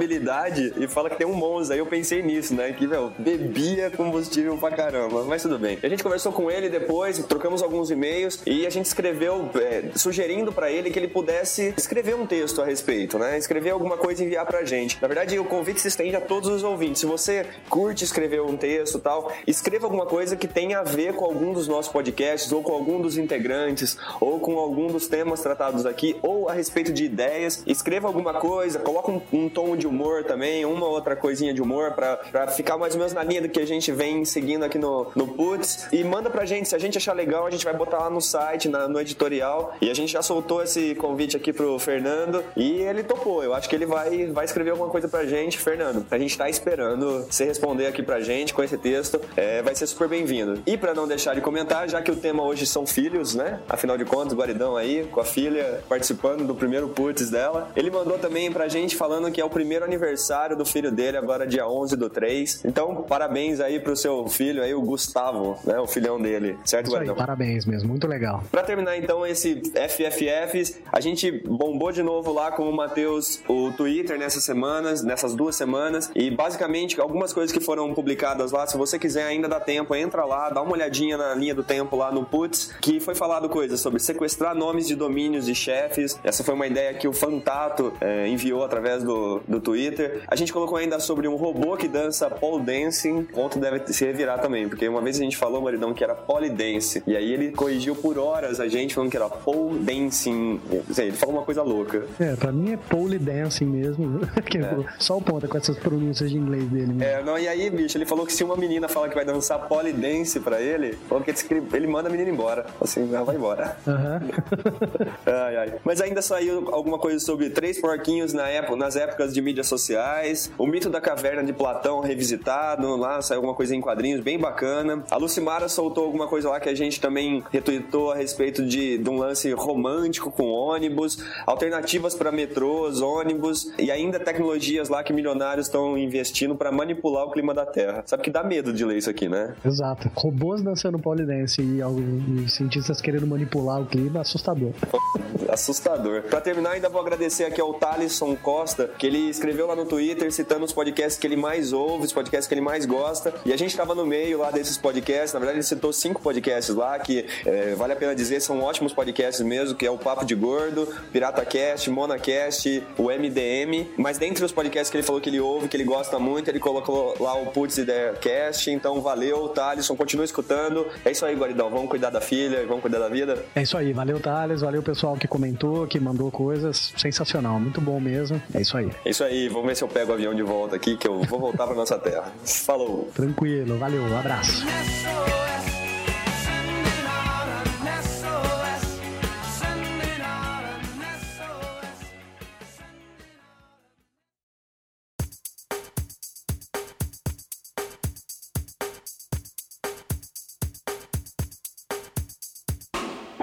sustentabilidade e fala que tem um Monza. Aí eu pensei nisso, né? Que, meu, bebia combustível pra caramba. Mas tudo bem. A gente conversou com ele depois, trocamos alguns e-mails e a gente escreveu, é, sugerindo pra ele que ele pudesse escrever um texto a respeito, né? Escrever alguma coisa e enviar pra gente. Na verdade, o convite se estende a todos os ouvintes. Se você curte escrever um texto tal, escreva alguma coisa que tenha a ver com algum dos nossos podcasts, ou com algum dos integrantes, ou com algum dos temas tratados aqui, ou a respeito de ideias. Escreva alguma coisa, coloca um, um tom de humor também, uma outra coisinha de humor, pra ficar mais ou menos na linha do que a gente vem seguindo aqui no, no Putz. E manda pra gente, se a gente achar legal, a gente vai botar lá no site, na- no editorial. E a gente já soltou esse convite aqui pro Fernando e ele topou. Eu acho que ele vai, vai escrever alguma coisa pra gente, Fernando. A gente tá esperando você responder aqui pra gente com esse texto. É, vai ser super bem-vindo. E pra não deixar de comentar, já que o tema hoje são filhos, né? Afinal de contas, Guaridão aí, com a filha participando do primeiro Putz dela. Ele mandou também pra gente falando que é o primeiro aniversário do filho dele, agora dia 11 do 3. Então, parabéns aí pro seu filho aí, o Gustavo, né? O filhão dele. Certo, Isso aí, parabéns mesmo, muito legal. Pra terminar então esse FFFs, a gente bombou de novo lá com o Matheus o Twitter nessas semanas, nessas duas semanas, e basicamente algumas coisas que foram publicadas lá, se você quiser ainda dá tempo, entra lá, dá uma olhadinha na linha do tempo lá no Putz, que foi falado coisas sobre sequestrar nomes de domínios de chefes. Essa foi uma ideia que o Fantato eh, enviou através do, do Twitter. A gente colocou ainda sobre um robô que dança pole dancing. O ponto deve se revirar também, porque uma vez a gente falou, Maridão, que era polydance. E aí ele corrigiu por horas a gente falando que era pole dancing. Sei, Ele falou uma coisa louca. É, pra mim é pole dancing mesmo. que eu- Só o ponta com essas pronúncias de inglês dele. mesmo. É, não, e aí, bicho, ele falou que se uma menina fala que vai dançar polydance pra ele, falou que ele- manda a menina embora. Assim, ela vai embora. Aham. Ai, ai. Mas ainda saiu alguma coisa sobre três porquinhos na época, nas épocas de mídias sociais, o mito da caverna de Platão revisitado, lá saiu alguma coisa em quadrinhos bem bacana. A Lucimara soltou alguma coisa lá que a gente também retweetou a respeito de, de um lance romântico com ônibus, alternativas para metrôs, ônibus e ainda tecnologias lá que milionários estão investindo para manipular o clima da Terra. Sabe que dá medo de ler isso aqui, né? Exato. Robôs dançando polidense e, e cientistas querendo manipular o clima, assustador. Assustador. Pra terminar, ainda vou agradecer aqui ao Thalisson Costa, que ele escreveu lá no Twitter citando os podcasts que ele mais ouve, os podcasts que ele mais gosta. E a gente tava no meio lá desses podcasts. Na verdade, ele citou cinco podcasts lá, que é, vale a pena dizer, são ótimos podcasts mesmo, que é o Papo de Gordo, Pirata Cast, Monacast, o MDM. Mas dentre os podcasts que ele falou que ele ouve, que ele gosta muito, ele colocou lá o Putz Ideia Cast. Então, valeu, Thalisson, continua escutando. É isso aí, Guaridão. Vamos cuidar da filha, vamos cuidar da vida. É isso aí, valeu Thales, valeu o pessoal que comentou, que mandou coisas. Sensacional, muito bom mesmo. É isso aí. É isso aí, vamos ver se eu pego o avião de volta aqui, que eu vou voltar pra nossa terra. Falou! Tranquilo, valeu, um abraço.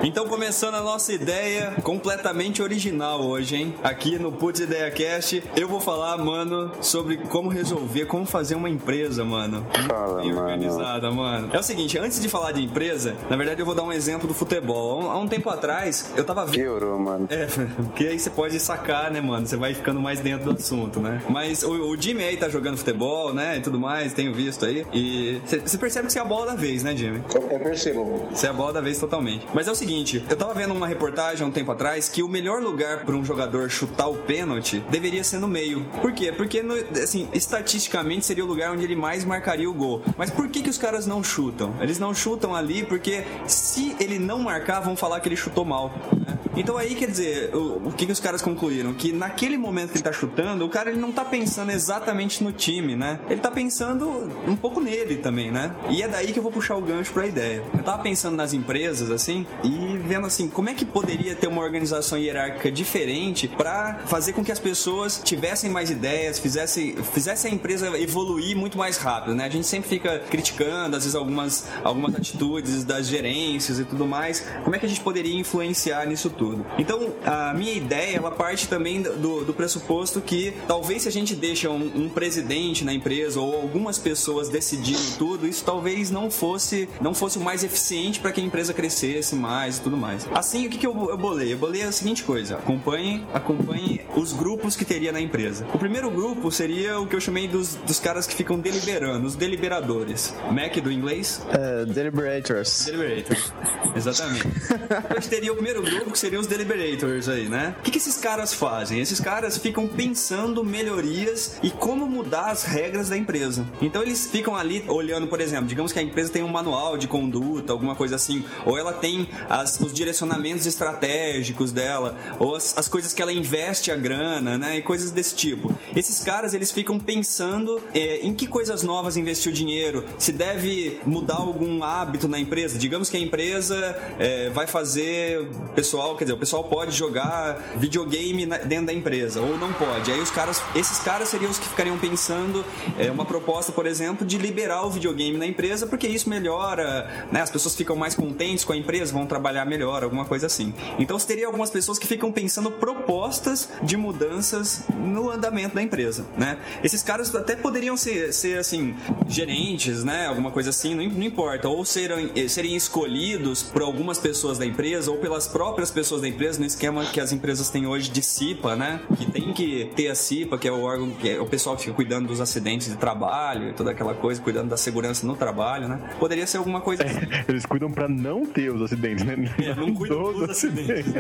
Então, começando a nossa ideia completamente original hoje, hein? Aqui no Putz Ideia Cast, eu vou falar, mano, sobre como resolver, como fazer uma empresa, mano. Fala, Bem mano. organizada, mano. É o seguinte, antes de falar de empresa, na verdade eu vou dar um exemplo do futebol. Há um, há um tempo atrás, eu tava vendo. Piorou, mano. É, porque aí você pode sacar, né, mano? Você vai ficando mais dentro do assunto, né? Mas o, o Jimmy aí tá jogando futebol, né? E tudo mais, tenho visto aí. E você você percebe que você é a bola da vez, né, Jimmy? Eu, eu percebo. Você é a bola da vez totalmente. Mas é o seguinte, eu tava vendo uma reportagem há um tempo atrás que o melhor lugar para um jogador chutar o pênalti deveria ser no meio. Por quê? Porque, no- assim, estatisticamente seria o lugar onde ele mais marcaria o gol. Mas por que que os caras não chutam? Eles não chutam ali porque se ele não marcar, vão falar que ele chutou mal. né? Então aí, quer dizer, o, o que que os caras concluíram? Que naquele momento que ele tá chutando, o cara ele não tá pensando exatamente no time, né? Ele tá pensando um pouco nele também, né? E é daí que eu vou puxar o gancho pra ideia. Eu tava pensando nas empresas, assim, e vendo assim, como é que poderia ter uma organização hierárquica diferente pra fazer com que as pessoas tivessem mais ideias, fizessem, fizessem a empresa evoluir muito mais rápido, né? A gente sempre fica criticando, às vezes, algumas, algumas atitudes das gerências e tudo mais. Como é que a gente poderia influenciar nisso tudo? Então, a minha ideia, ela parte também do, do pressuposto que talvez se a gente deixa um, um presidente na empresa ou algumas pessoas decidindo tudo, isso talvez não fosse, não fosse o mais eficiente para que a empresa crescesse mais e tudo mais. Assim, o que, que eu, eu bolei? Eu bolei a seguinte coisa: acompanhe, acompanhe os grupos que teria na empresa. O primeiro grupo seria o que eu chamei dos, dos caras que ficam deliberando, os deliberadores. Mac do inglês? É, Deliberators. Deliberators. Exatamente. Depois teria o primeiro grupo, que seriam os deliberators aí, né? O que, que esses caras fazem? Esses caras ficam pensando melhorias e como mudar as regras da empresa. Então eles ficam ali olhando, por exemplo, digamos que a empresa tem um manual de conduta, alguma coisa assim, ou ela tem as- os direcionamentos estratégicos dela, ou as, as coisas que ela investe a grana, né? E coisas desse tipo. Esses caras, eles ficam pensando é, em que coisas novas investir o dinheiro, se deve mudar algum hábito na empresa. Digamos que a empresa é, vai fazer pessoal, quer dizer, o pessoal pode jogar videogame na- dentro da empresa ou não pode. Aí os caras, esses caras seriam os que ficariam pensando é, uma proposta, por exemplo, de liberar o videogame na empresa, porque isso melhora, né? As pessoas ficam mais contentes com a empresa, vão trabalhar melhor, alguma coisa assim. Então você teria algumas pessoas que ficam pensando propostas de mudanças no andamento da empresa, né? Esses caras até poderiam ser, ser assim, gerentes, né? Alguma coisa assim, não, não importa. Ou serem, eh, serem escolhidos por algumas pessoas da empresa ou pelas próprias pessoas da empresa, no esquema que as empresas têm hoje de CIPA, né? Que tem que ter a CIPA, que é o órgão, que é o pessoal que fica cuidando dos acidentes de trabalho e toda aquela coisa, cuidando da segurança no trabalho, né? Poderia ser alguma coisa assim. Eles cuidam pra não ter os acidentes, né? É, não cuidam dos acidentes.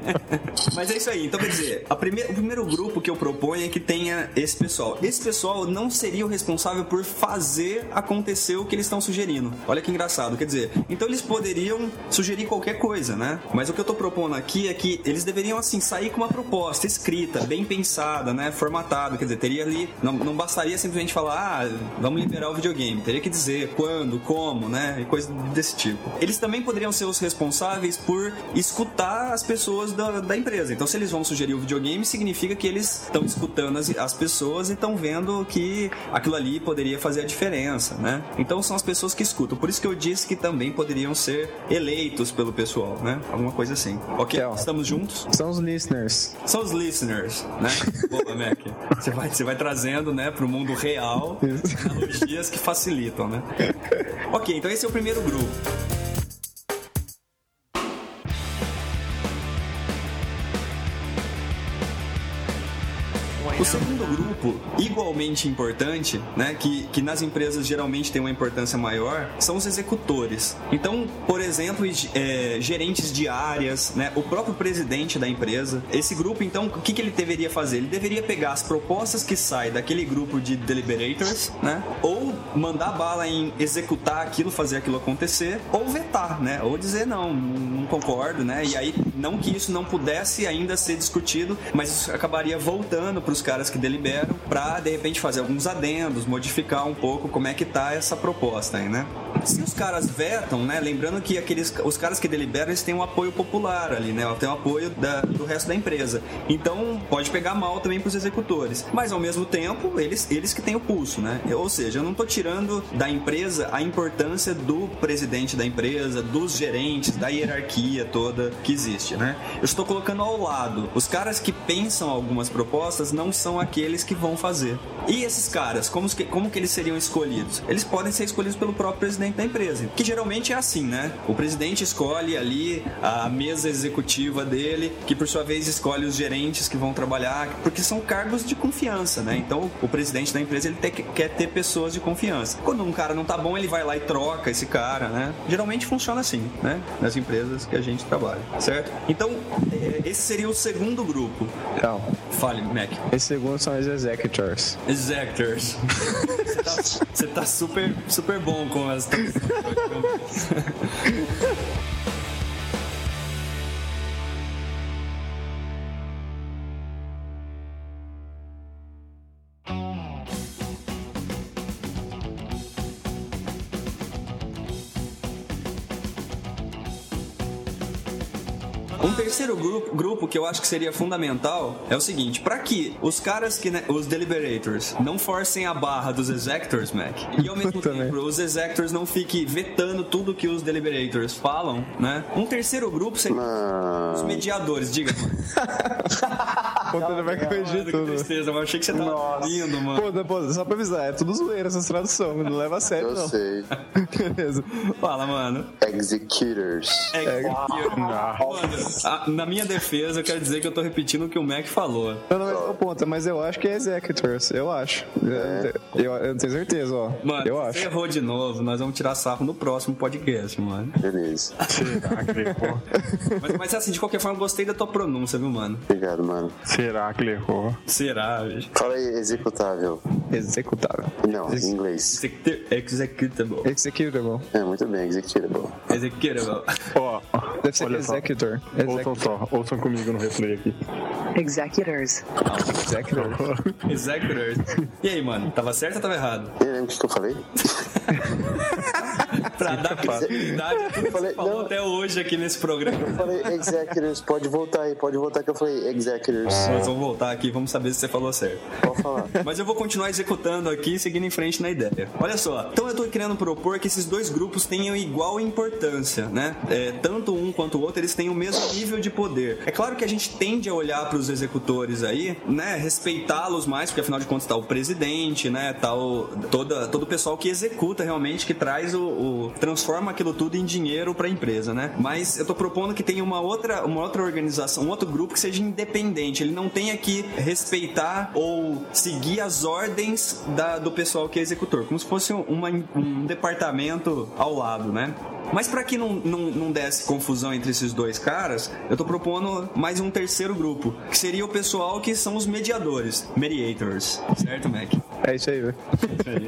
Mas é isso aí. Então, quer dizer, primeira- o primeiro grupo que eu proponho é que tenha esse pessoal. Esse pessoal não seria o responsável por fazer acontecer o que eles estão sugerindo. Olha que engraçado. Quer dizer, então eles poderiam sugerir qualquer coisa, né? Mas o que eu tô propondo aqui é que eles deveriam, assim, sair com uma proposta escrita, bem pensada, né? Formatada. Quer dizer, teria ali. Não, não bastaria simplesmente falar, ah, vamos liberar o videogame. Teria que dizer quando, como, né? E coisa desse tipo. Eles também poderiam ser os responsáveis por escutar as pessoas da, da empresa. Então, se eles vão sugerir o videogame, significa que eles estão escutando as, as pessoas e estão vendo que aquilo ali poderia fazer a diferença, né? Então, são as pessoas que escutam. Por isso que eu disse que também poderiam ser eleitos pelo pessoal, né? Alguma coisa assim. Ok? Então. Estamos juntos? São os listeners. São os listeners, né? Boa, Mac. Você vai, você vai trazendo, né, pro mundo real analogias que facilitam, né? Ok, então esse é o primeiro grupo. O segundo grupo, igualmente importante, né, que, que nas empresas geralmente tem uma importância maior, são os executores. Então, por exemplo, é, gerentes de áreas, né, o próprio presidente da empresa. Esse grupo, então, o que, que ele deveria fazer? Ele deveria pegar as propostas que saem daquele grupo de deliberators, né, ou mandar bala em executar aquilo, fazer aquilo acontecer, ou vetar, né, ou dizer não, não concordo, né, e aí Não que isso não pudesse ainda ser discutido, mas isso acabaria voltando para os caras que deliberam para de repente fazer alguns adendos, modificar um pouco como é que tá essa proposta aí, né? Se os caras vetam, né? Lembrando que aqueles os caras que deliberam eles têm um apoio popular ali, né? Tem um apoio da- do resto da empresa. Então pode pegar mal também para os executores. Mas ao mesmo tempo eles eles que têm o pulso, né? Ou seja, eu não tô tirando da empresa a importância do presidente da empresa, dos gerentes, da hierarquia toda que existe, né? Eu estou colocando ao lado. Os caras que pensam algumas propostas não são aqueles que vão fazer. E esses caras, como que, como que eles seriam escolhidos? Eles podem ser escolhidos pelo próprio presidente da empresa, que geralmente é assim, né? O presidente escolhe ali a mesa executiva dele, que por sua vez escolhe os gerentes que vão trabalhar, porque são cargos de confiança, né? Então o presidente da empresa ele te- quer ter pessoas de confiança. Quando um cara não tá bom, ele vai lá e troca esse cara, né? Geralmente funciona assim, né? Nas empresas que a gente trabalha, certo? Então, eh, esse seria o segundo grupo. Não. Fale, Mac. Esse segundo são os executors. Exectors. Você tá, você tá super, super bom com as. grupo, grupo que eu acho que seria fundamental é o seguinte: para que os caras que, né, os deliberators, não forcem a barra dos executors, Mac, e ao mesmo tempo os executors não fiquem vetando tudo que os deliberators falam, né? Um terceiro grupo seria os mediadores, diga, mano. Puta, ele vai corrigir Mano, que tudo. tristeza, mas eu achei que você tava lindo, mano. Pô, pô, só pra avisar, é tudo zoeira essas traduções, não leva a sério, Eu não. sei. Beleza. Fala, mano. Executors. É, Mano, a- na minha defesa, eu quero dizer que eu tô repetindo o que o Mac falou. Não, não, mas, ô, ponta, mas eu acho que é executors, eu acho. Eu, eu, eu não tenho certeza, ó. Mano, eu você acho. errou de novo, nós vamos tirar sarro no próximo podcast, mano. Beleza. Mas, mas assim, de qualquer forma, eu gostei da tua pronúncia, viu, mano? Obrigado, mano. Será que ele errou? Será, bicho? Fala aí, executável. Executável. Não, em inglês. Executable. Executable. É, muito bem, executable. Executable. Ó, Deve ser olha só. executor. Ouçam só, ouçam comigo no replay aqui. Executors. Executor. Executors. E aí, mano? Tava certo ou tava errado? Eu lembro o que que eu falei? Pra dar credibilidade a tudo que falei- falou não. até hoje aqui nesse programa. Eu falei executors, pode voltar aí, pode voltar que eu falei executors. Nós vamos voltar aqui, vamos saber se você falou certo. Pode falar. Mas eu vou continuar executando aqui, seguindo em frente na ideia. Olha só, então eu tô querendo propor que esses dois grupos tenham igual importância, né? É, tanto um quanto o outro, eles têm o mesmo nível de poder. É claro que a gente tende a olhar para os executores aí, né? Respeitá-los mais, porque afinal de contas tá o presidente, né? Tá o, toda, todo o pessoal que executa realmente, que traz o, o- transforma aquilo tudo em dinheiro para a empresa, né? Mas eu tô propondo que tenha uma outra, uma outra organização, um outro grupo que seja independente. Ele não tenha que respeitar ou seguir as ordens da- do pessoal que é executor, como se fosse uma- um departamento ao lado, né? Mas para que não, não, não desse confusão entre esses dois caras, eu tô propondo mais um terceiro grupo, que seria o pessoal que são os mediadores, mediators, certo, Mac? É isso aí, velho.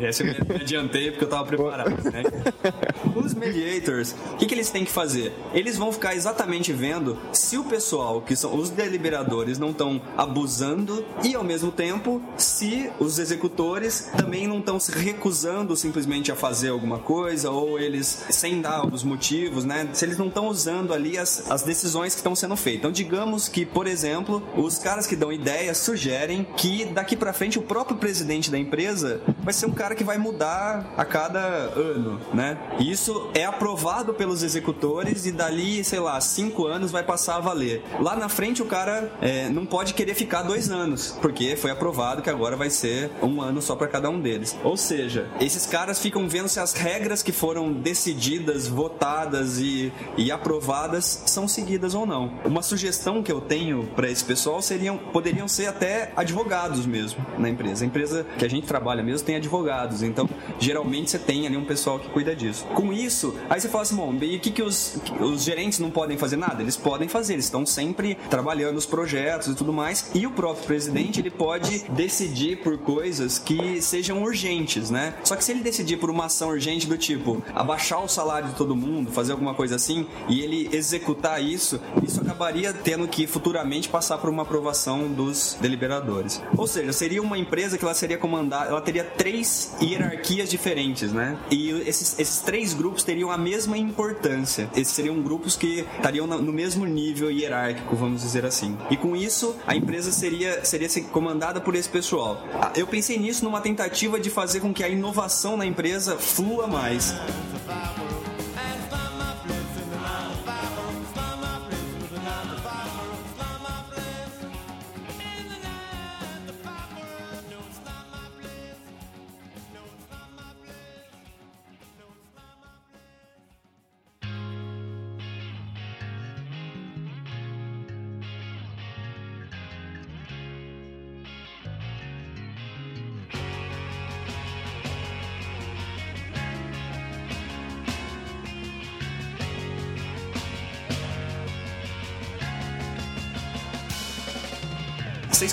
Essa eu me adiantei porque eu tava preparado, né? Os mediators, o que, que eles têm que fazer? Eles vão ficar exatamente vendo se o pessoal, que são os deliberadores, não estão abusando e, ao mesmo tempo, se os executores também não estão se recusando simplesmente a fazer alguma coisa ou eles, sem dar os motivos, né? Se eles não estão usando ali as, as decisões que estão sendo feitas. Então, digamos que, por exemplo, os caras que dão ideias sugerem que daqui pra frente o próprio presidente da empresa vai ser um cara que vai mudar a cada ano, né? E isso é aprovado pelos executores e dali, sei lá, cinco anos vai passar a valer. Lá na frente o cara é, não pode querer ficar dois anos, porque foi aprovado que agora vai ser um ano só pra cada um deles. Ou seja, esses caras ficam vendo se as regras que foram decididas, votadas e, e aprovadas são seguidas ou não. Uma sugestão que eu tenho pra esse pessoal seriam poderiam ser até advogados mesmo na empresa. A empresa que a gente trabalha mesmo tem advogados. Então, geralmente você tem ali um pessoal que cuida disso. Com isso, aí você fala assim, bom, e o que, que os, os gerentes não podem fazer nada? Eles podem fazer, eles estão sempre trabalhando os projetos e tudo mais. E o próprio presidente, ele pode decidir por coisas que sejam urgentes, né? Só que se ele decidir por uma ação urgente do tipo abaixar o salário de todo mundo, fazer alguma coisa assim, e ele executar isso, isso acabaria tendo que futuramente passar por uma aprovação dos deliberadores. Ou seja, seria uma empresa que ela seria comandada, ela teria três hierarquias diferentes, né? E esses, esses três grupos teriam a mesma importância. Esses seriam grupos que estariam no mesmo nível hierárquico, vamos dizer assim. E com isso, a empresa seria, seria ser comandada por esse pessoal. Ah, Eu pensei nisso numa tentativa de fazer com que a inovação na empresa flua mais.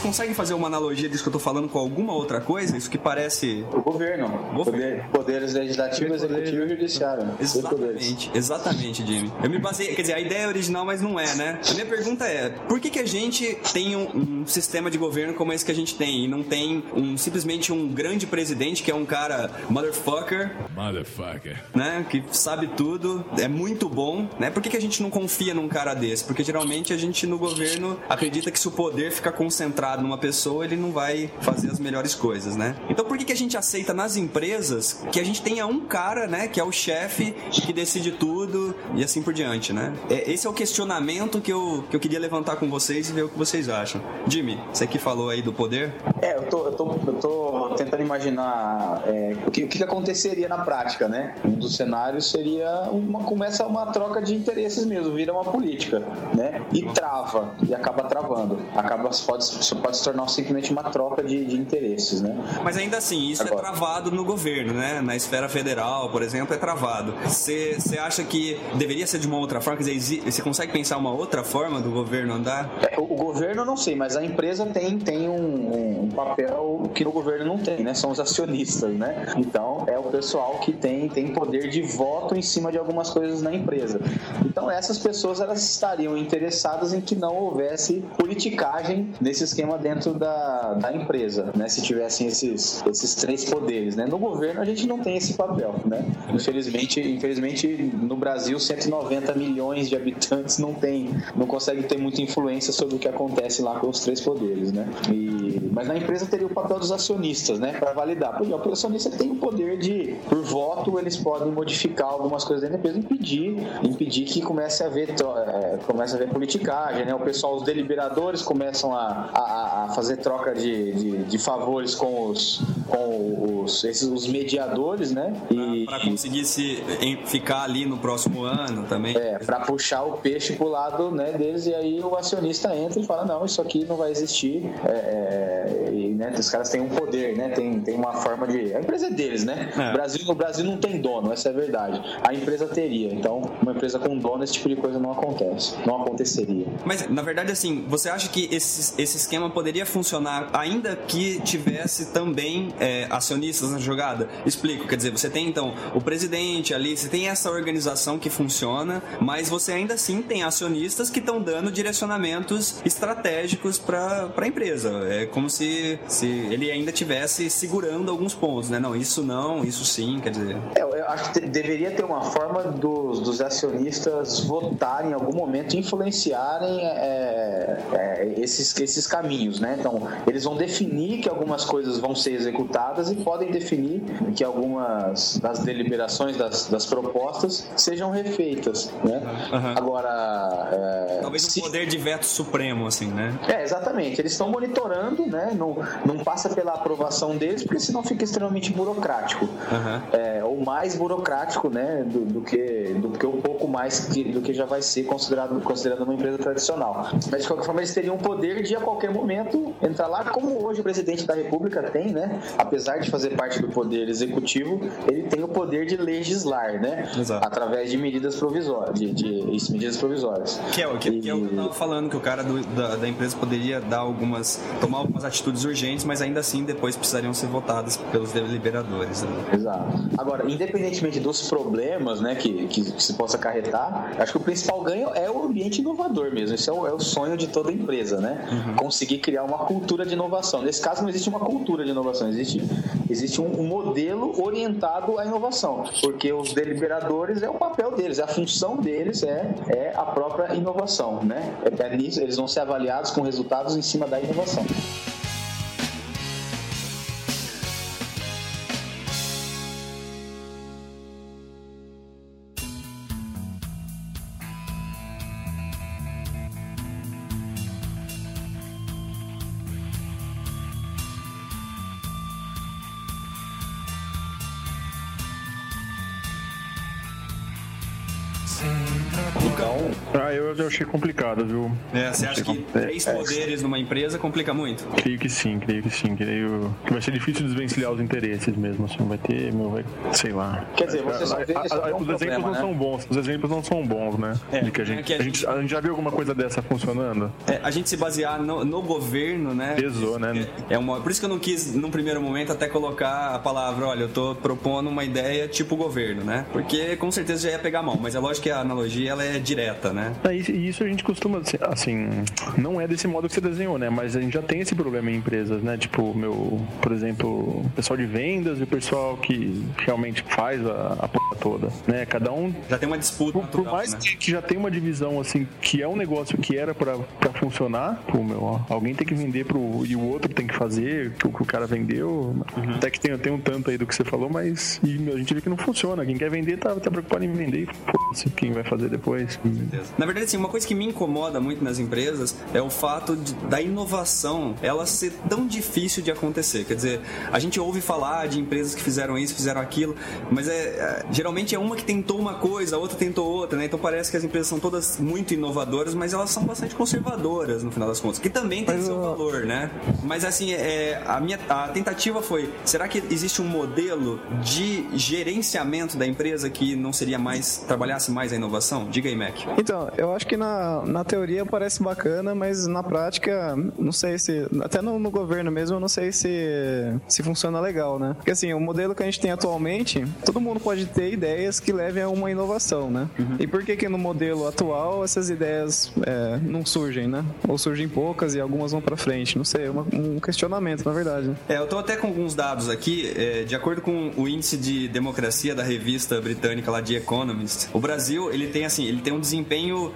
Conseguem fazer uma analogia disso que eu tô falando com alguma outra coisa? Isso que parece. O governo. Governo. Poder- poderes legislativo, executivo e judiciário. Exatamente, exatamente, Jimmy. Eu me baseei, quer dizer, a ideia é original, mas não é, né? A minha pergunta é: por que, que a gente tem um, um sistema de governo como esse que a gente tem e não tem um simplesmente um grande presidente que é um cara motherfucker, Motherfucker. né? Que sabe tudo, é muito bom, né? Por que, que a gente não confia num cara desse? Porque geralmente a gente no governo acredita que se o poder ficar concentrado numa pessoa, ele não vai fazer as melhores coisas, né? Então por que, que a gente aceita nas empresas que a gente tenha um cara, né? Que é o chefe que decide tudo e assim por diante, né? É, esse é o questionamento que eu, que eu queria levantar com vocês e ver o que vocês acham. Jimmy, você que falou aí do poder? É, eu tô, eu tô, eu tô tentando imaginar é, o, que, o que aconteceria na prática, né? Um dos cenários seria uma, começa uma troca de interesses mesmo, vira uma política, né? E trava, e acaba travando. Acaba, pode, pode se tornar simplesmente uma troca de, de interesses, né? Mas ainda assim, isso é Agora. travado no governo, né? Na esfera federal, por exemplo, é travado. Você acha que deveria ser de uma outra forma? Quer dizer, você consegue pensar uma outra forma do governo andar? É, o, o governo não sei, mas a empresa tem, tem um, um papel que o governo não tem, né? São os acionistas, né? Então é o pessoal que tem, tem poder de voto em cima de algumas coisas na empresa. Então essas pessoas elas estariam interessadas em que não houvesse politicagem nesse esquema dentro da, da empresa, né? Se tivessem esses, esses três poderes, né? No governo a gente não tem esse papel, né? Infelizmente, infelizmente no Brasil 190 milhões de habitantes não tem, não consegue ter muita influência sobre o que acontece lá com os três poderes, né? E, mas na empresa teria o papel dos acionistas, né? Para validar. Porque o acionista tem o poder de, por voto, eles podem modificar algumas coisas dentro da empresa, impedir, impedir que comece a haver, tro- é, comece a haver politicagem, né? O pessoal, os deliberadores começam a, a, a fazer troca de, de, de favores com os, com os, esses, os mediadores, né? E, Pra conseguir se ficar ali no próximo ano também? é, pra puxar o peixe pro lado né, deles, e aí o acionista entra e fala, não, isso aqui não vai existir. É, é, e né, os caras têm um poder, né? Tem, tem uma forma de. A empresa é deles, né? É. O, Brasil, o Brasil não tem dono, essa é a verdade. A empresa teria. Então, uma empresa com dono, esse tipo de coisa não acontece. Não aconteceria. Mas, na verdade, assim, você acha que esse, esse esquema poderia funcionar ainda que tivesse também é, acionistas na jogada? Explico, quer dizer, você tem então o presidente ali, você tem essa organização que funciona, mas você ainda assim tem acionistas que estão dando direcionamentos estratégicos para a empresa. É como se, se ele ainda tivesse segurando alguns pontos, né? Não, isso não, isso sim, quer dizer. É, eu acho que deveria ter uma forma dos, dos acionistas votarem em algum momento, influenciarem é, é, esses, esses caminhos, né? Então, eles vão definir que algumas coisas vão ser executadas e podem definir que algumas das deliberações, das, das propostas, sejam refeitas, né? Aham. Agora, é, Talvez um se- poder de veto supremo, assim, né? é, exatamente. Eles estão monitorando, né? Não, não passa pela aprovação deles, porque senão fica extremamente burocrático. Aham. É, ou mais burocrático, né? Do, do que, do que um pouco mais que, do que já vai ser considerado, considerado uma empresa tradicional. Mas de qualquer forma, eles teriam o poder de a qualquer momento entrar lá, como hoje o presidente da República tem, né? apesar de fazer parte do poder executivo, ele tem o poder de legislar, né? Exato. Através de medidas provisórias, de, de- isso, medidas provisórias. Que é, o que, que é o que eu E- tava falando, que o cara do- da, da empresa poderia dar algumas. tomar algumas atitudes urgentes, mas ainda assim depois precisariam ser votadas pelos deliberadores. né? Exato. Agora, independentemente dos problemas né, que, que, se possa acarretar, acho que o principal ganho é o ambiente inovador mesmo. Esse é o, é o sonho de toda empresa, né? Conseguir criar uma cultura de inovação. Nesse caso, não existe uma cultura de inovação, existe, existe um, um modelo orientado à inovação. Porque os deliberadores é o papel deles, a função deles é, é a própria inovação, né? É, é nisso, eles vão ser avaliados com resultados em cima da inovação. Então, Ah, eu, eu achei complicado, viu? É, você acha que três poderes numa empresa complica muito? Creio que sim, creio que sim. Creio que vai ser difícil desvencilhar os interesses mesmo, assim. Vai ter, meu, vai, sei lá. Quer dizer, você só vê um os exemplos não né? são bons. Os exemplos não são bons, né? É, De que a é gente, que a gente, a gente já viu alguma coisa dessa funcionando? É, a gente se basear no, no governo, né? Pesou, né? É uma, por isso que eu não quis, num primeiro momento, até colocar a palavra, olha, eu tô propondo uma ideia tipo governo, né? Porque com certeza já ia pegar mal, mas é lógico que a analogia ela é direta, né? É, E isso a gente costuma, assim, não é desse modo que você desenhou, né? Mas a gente já tem esse problema em empresas, né? Tipo, meu, por exemplo, o pessoal de vendas e o pessoal que realmente faz a, a porra toda, né? Cada um Já tem uma disputa Por, por mais né? que, já tem uma divisão assim, que é um negócio que era pra, pra funcionar, pô, meu, ó, alguém tem que vender pro e o outro tem que fazer o que o, que o cara vendeu. Até que tem, tem um tanto aí do que você falou, mas e, meu, a gente vê que não funciona. Quem quer vender tá, tá preocupado em vender. Foda-se quem vai fazer depois. Na verdade, assim, uma coisa que me incomoda muito nas empresas é o fato de- da inovação ela ser tão difícil de acontecer. Quer dizer, a gente ouve falar de empresas que fizeram isso, fizeram aquilo, mas é, é- geralmente é uma que tentou uma coisa, a outra tentou outra, né? Então parece que as empresas são todas muito inovadoras, mas elas são bastante conservadoras no final das contas, que também tem seu valor, né? Mas assim, é, a minha a tentativa foi, será que existe um modelo de gerenciamento da empresa que não seria mais trabalhasse mais a inovação? Diga aí, Mac. Então, eu acho que na, na teoria parece bacana, mas na prática, não sei se. Até no, no governo mesmo, eu não sei se, se funciona legal, né? Porque assim, o modelo que a gente tem atualmente, todo mundo pode ter ideias que levem a uma inovação, né? E por que que no modelo atual essas ideias é, não surgem, né? Ou surgem poucas e algumas vão pra frente? Não sei, é uma- um questionamento, na verdade. É, eu tô até com alguns dados aqui, é, de acordo com o índice de democracia da revista britânica lá de Economist, o Brasil, ele tem assim, ele tem um desempenho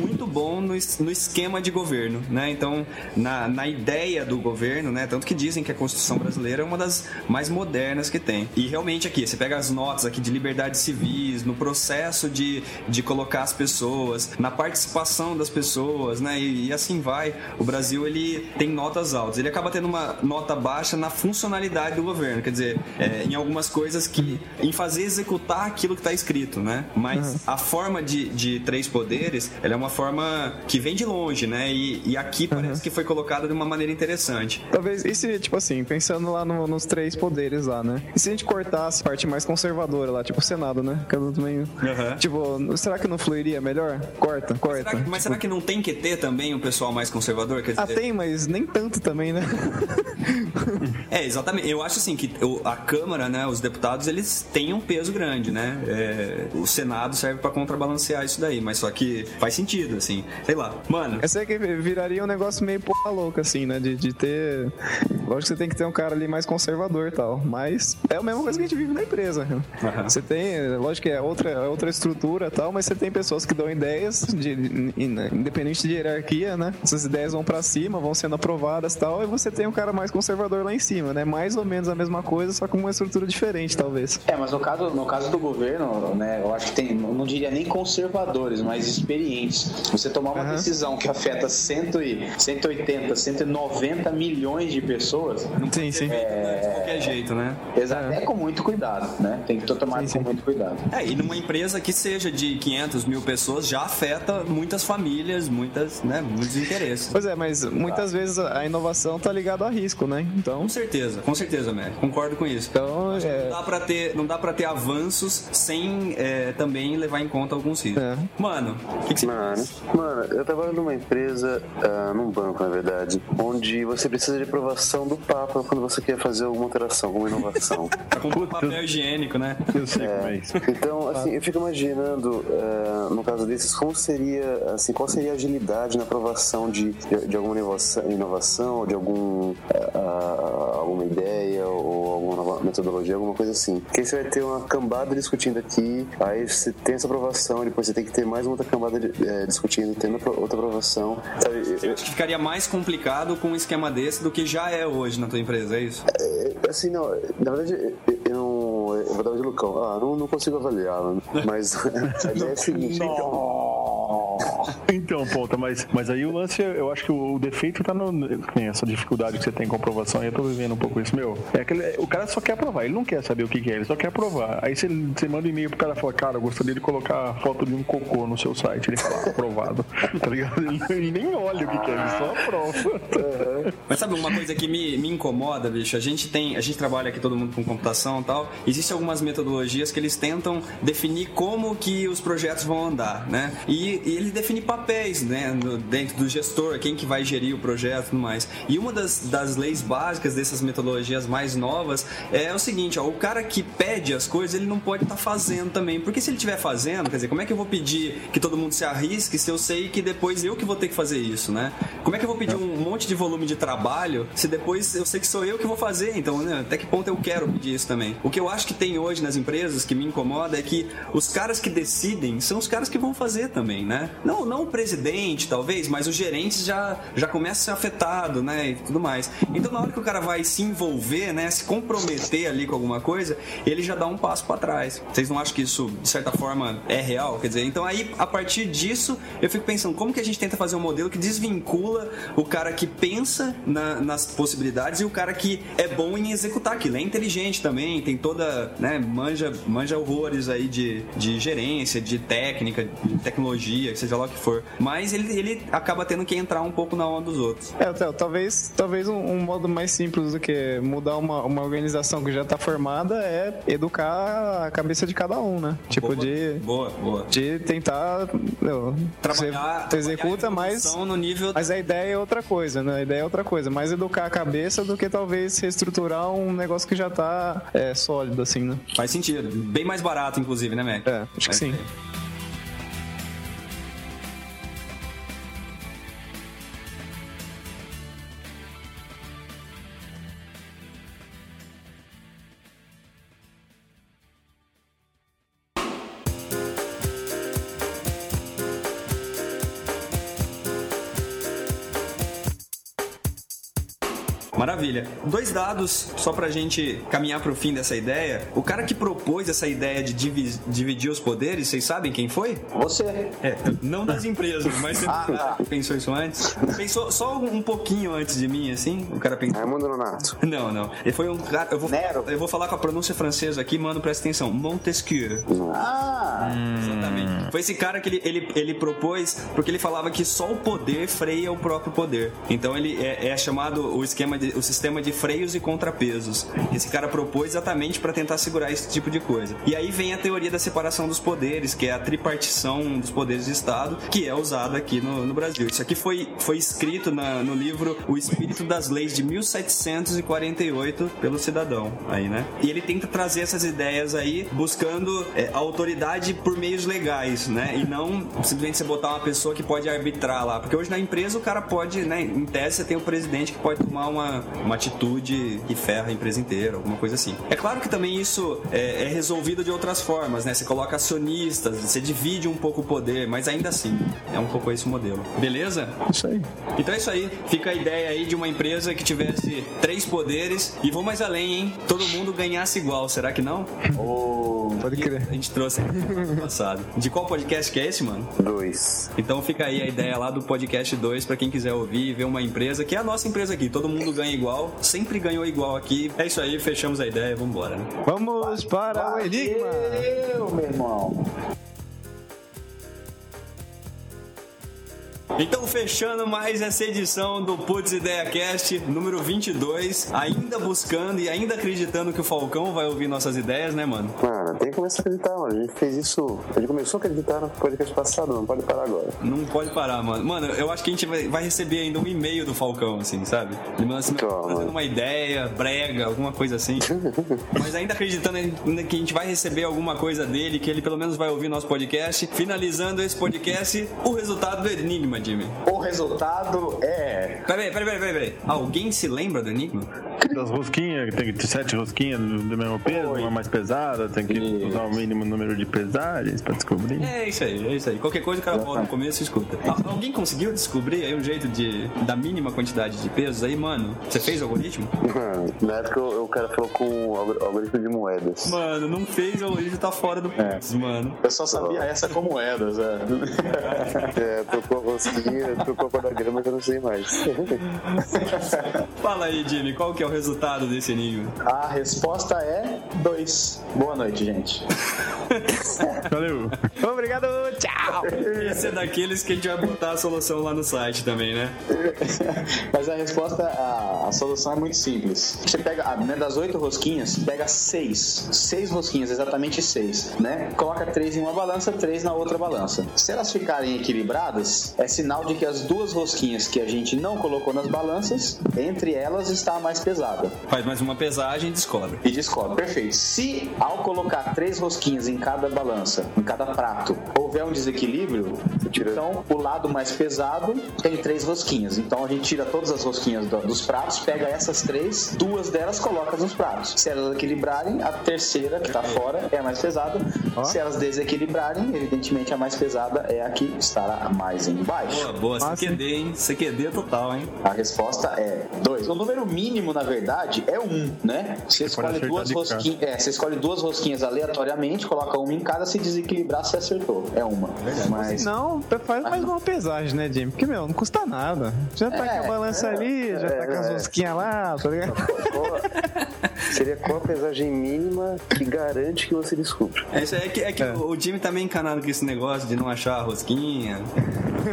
muito bom no, no esquema de governo, né? Então, na, na ideia do governo, né? Tanto que dizem que a Constituição brasileira é uma das mais modernas que tem. E realmente aqui, você pega as notas aqui de liberdades civis, no processo de, de colocar as pessoas, na participação das pessoas, né? E, e assim vai. O Brasil, ele tem notas altas. Ele acaba tendo uma nota baixa na funcionalidade do governo, quer dizer, é, em algumas coisas que... em fazer executar aquilo que está escrito, né? Mas a forma de, de três poderes, ela é uma forma que vem de longe, né? E, e aqui parece que foi colocada de uma maneira interessante. Talvez, e se, tipo assim, pensando lá no- nos três poderes lá, né? E se a gente cortasse a parte mais conservadora lá, tipo o Senado, né? Que é também. Aham. Tipo, será que não fluiria melhor? Corta, corta. Será que- mas será que não tem que ter também um pessoal mais conservador? Ah, dizer, tem, mas nem tanto também, né? É, exatamente. Eu acho assim que o- a Câmara, né, os deputados, eles têm um peso grande, né? É, o Senado serve pra contrabalancear isso daí, mas só que faz sentido, assim. Sei lá. Mano, Eu sei que viraria um negócio meio porra louca, assim, né? De, de ter. Lógico que você tem que ter um cara ali mais conservador e tal. Mas é a mesma coisa que a gente vive na empresa. Você tem, lógico que é outra, é outra estrutura e tal, mas você tem pessoas que dão ideias, de, in- independente de hierarquia, né? Essas ideias vão pra cima, vão sendo aprovadas e tal, e você tem um cara mais conservador lá em cima, né? Mais ou menos a mesma coisa, só com uma estrutura diferente, talvez. É, mas no caso, no caso do governo, né, eu acho que tem, não diria nem conservadores, mas experientes. Você tomar uma decisão que afeta 100 e, 180, 190 milhões de pessoas, Sim, sim. De qualquer jeito, né? exato, é com muito cuidado, né? Tem que tomar com muito cuidado. É, e numa empresa que seja de 500 mil pessoas já afeta muitas famílias, muitas, né, muitos interesses. Pois é, mas muitas vezes a inovação tá ligada a risco, né? Então, Com certeza, com certeza, Mac. Concordo com isso. então Não é, dá pra ter, não dá pra ter avanços sem é, também levar em conta alguns riscos. É. Mano, o que, que você Mano, mano, eu trabalho numa empresa, ah, num banco, na verdade, onde você precisa de aprovação do Papa quando você quer fazer alguma alteração, alguma inovação. tá com papel higiênico, né? Eu sei como é isso. Então, assim, eu fico imaginando, ah, no caso desses, como seria, assim, qual seria a agilidade na aprovação de, de, de alguma inovação, inovação, de algum, ah, alguma ideia ou alguma nova metodologia, alguma coisa assim. Porque aí você vai ter uma cambada discutindo aqui, aí você tem essa aprovação, depois você tem que ter mais uma outra cambada eh, discutindo, tendo outra aprovação. Sabe, eu- Acho que ficaria mais complicado com um esquema desse do que já é hoje na tua empresa, é isso? É, Assim, não, na verdade, eu- não. Eu vou dar de Lucão. Ah, não, não consigo avaliar. Mas a ideia é a seguinte. Então, ponta, mas, mas aí o lance, eu acho que o, o defeito tá no. Tem essa dificuldade que você tem com aprovação, e eu tô vivendo um pouco isso, meu. É aquele, o cara só quer aprovar, ele não quer saber o que, que é, ele só quer aprovar. Aí você, você manda um e-mail pro cara e fala, cara, eu gostaria de colocar a foto de um cocô no seu site. Ele fala, aprovado. tá ligado? Ele, nem olha o que, que é, ele só aprova. Mas sabe uma coisa que me, me incomoda, bicho? A gente tem, a gente trabalha aqui todo mundo com computação e tal. Existem algumas metodologias que eles tentam definir como que os projetos vão andar, né? E, e ele define papéis, né? no- dentro do gestor, quem que vai gerir o projeto e tudo mais. E uma das, das leis básicas dessas metodologias mais novas é o seguinte, ó, o cara que pede as coisas, ele não pode estar fazendo também. Porque se ele estiver fazendo, quer dizer, como é que eu vou pedir que todo mundo se arrisque se eu sei que depois eu que vou ter que fazer isso, né? Como é que eu vou pedir um monte de volume de trabalho se depois eu sei que sou eu que vou fazer? Então, né, até que ponto eu quero pedir isso também? O que eu acho que tem hoje nas empresas que me incomoda é que os caras que decidem são os caras que vão fazer também, né? Não, não o presidente, talvez, mas os gerentes já, já começam a ser afetados, né? E tudo mais. Então, na hora que o cara vai se envolver, né? Se comprometer ali com alguma coisa, ele já dá um passo para trás. Vocês não acham que isso, de certa forma, é real? Quer dizer, então aí, a partir disso, eu fico pensando, como que a gente tenta fazer um modelo que desvincula o cara que pensa na- nas possibilidades e o cara que é bom em executar aquilo. É inteligente também, tem toda, né, manja, manja horrores aí de, de gerência, de técnica, de tecnologia, seja lá que for. Mas ele, ele acaba tendo que entrar um pouco na onda dos outros. É, Theo, talvez, talvez um, um modo mais simples do que mudar uma, uma organização que já tá formada é educar a cabeça de cada um, né? Tipo, Boa, de, Boa, boa. de tentar. Meu, Trabalhar, você executa evolução no nível Mas a ideia é outra coisa, né? A ideia é outra coisa. Mais educar a cabeça do que talvez reestruturar um negócio que já tá é, sólido, assim, né? Faz sentido. Bem mais barato, inclusive, né, Mac? É, acho que Mas- sim. Maravilha. Dois dados só pra gente caminhar pro fim dessa ideia. O cara que propôs essa ideia de divi- dividir os poderes, vocês sabem quem foi? Você. É, não das empresas, mas você pensou isso antes? Pensou só um pouquinho antes de mim, assim? O cara pensou. Raimundo Nonato. Não, não. Ele foi um cara. Eu vou, Nero. eu vou falar com a pronúncia francesa aqui, mano, presta atenção. Montesquieu. Ah! Exatamente. Foi esse cara que ele, ele, ele propôs, porque ele falava que só o poder freia o próprio poder. Então ele é, é chamado o esquema de, o sistema de freios e contrapesos. Esse cara propôs exatamente para tentar segurar esse tipo de coisa. E aí vem a teoria da separação dos poderes, que é a tripartição dos poderes de Estado, que é usada aqui no, no Brasil. Isso aqui foi, foi escrito na- no livro O Espírito das Leis de 1748 pelo cidadão, aí, né? E ele tenta trazer essas ideias aí, buscando é, a autoridade por meios legais, né? E não simplesmente você botar uma pessoa que pode arbitrar lá. Porque hoje na empresa o cara pode, né? Em tese você tem o presidente que pode tomar uma, uma atitude que ferra a empresa inteira, alguma coisa assim. É claro que também isso é, é resolvido de outras formas, né? Você coloca acionistas, você divide um pouco o poder, mas ainda assim, é um pouco esse modelo. Beleza? Isso aí. Então é isso aí. Fica a ideia aí de uma empresa que tivesse três poderes e vou mais além, hein? Todo mundo ganhasse igual, será que não? Oh, Pode crer. a gente trouxe ano passado. De qual podcast que é esse, mano? Dois. Então fica aí a ideia lá do podcast 2 pra quem quiser ouvir e ver uma empresa que é a nossa empresa aqui. Todo mundo ganha igual, sempre ganhou igual aqui. É isso aí, fechamos a ideia, vambora. né? Vamos para o Enigma. Eu, meu irmão. Então, fechando mais essa edição do Putz Ideia Cast, número 22, ainda buscando e ainda acreditando que o Falcão vai ouvir nossas ideias, né, mano? Mano, tem que começar a acreditar, mano. A gente fez isso. A gente começou a acreditar no podcast passado, não pode parar agora. Não pode parar, mano. Mano, eu acho que a gente vai, receber ainda um e-mail do Falcão, assim, sabe? Ele manda assim, Toma. fazendo uma ideia, brega, alguma coisa assim. Mas ainda acreditando que a gente vai receber alguma coisa dele, que ele pelo menos vai ouvir nosso podcast. Finalizando esse podcast, o resultado do Enigma, Jimmy. O resultado é. Peraí, peraí, peraí, peraí. peraí. Alguém se lembra do Enigma? Das rosquinhas, tem que ter sete rosquinhas do mesmo peso, uma mais pesada, tem que Isso. usar o mínimo número de pesagens pra descobrir. É isso aí, é isso aí. Qualquer coisa o cara volta no começo e escuta. Al- Alguém conseguiu descobrir aí um jeito de da mínima quantidade de pesos aí, mano? Você fez o algoritmo? Mano, na época o, o cara falou com algoritmo de moedas. Mano, não fez o algoritmo, tá fora do putz, mano. Eu só sabia essa com moedas, é. É, trocou a rosquinha, trocou a quadragrama que eu não sei mais. Fala aí, Jimmy, qual que é o resultado desse enigma? A resposta é 2. Boa noite, gente. Valeu! Obrigado, tchau. Esse é daqueles que a gente vai botar a solução lá no site também, né? Mas a resposta, a, a solução é muito simples. Você pega, ah, né, das oito rosquinhas, pega seis. Seis rosquinhas, exatamente seis, né? Coloca três em uma balança, três na outra balança. Se elas ficarem equilibradas, é sinal de que as duas rosquinhas que a gente não colocou nas balanças, entre elas está a mais pesada. Faz mais uma pesagem e descobre. E descobre. Perfeito. Se ao colocar três rosquinhas em cada balança, em cada prato, houver um desequilíbrio, então o lado mais pesado tem três rosquinhas. Então a gente tira todas as rosquinhas do- dos pratos, pega essas três, duas delas coloca nos pratos. Se elas equilibrarem, a terceira, que tá fora, é a mais pesada. Se elas desequilibrarem, evidentemente a mais pesada é a que estará mais embaixo. Boa, boa, Massa, CQD, hein? CQD total, hein? A resposta é 2. O número mínimo, na verdade, é 1, um, né? Você escolhe duas rosquinhas. É, você escolhe duas rosquinhas aleatoriamente, coloca uma em cada, se desequilibrar, você acertou. É uma. Mas. Não, faz mais uma pesagem, né, Jimmy? Porque, meu, não custa nada. Já tá É, com a balança ali, já tá com as é. rosquinhas lá, tá ligado? Seria qual a pesagem mínima que garante que você descubra? É, é que, é que o Jimmy tá meio encanado com esse negócio de não achar a rosquinha,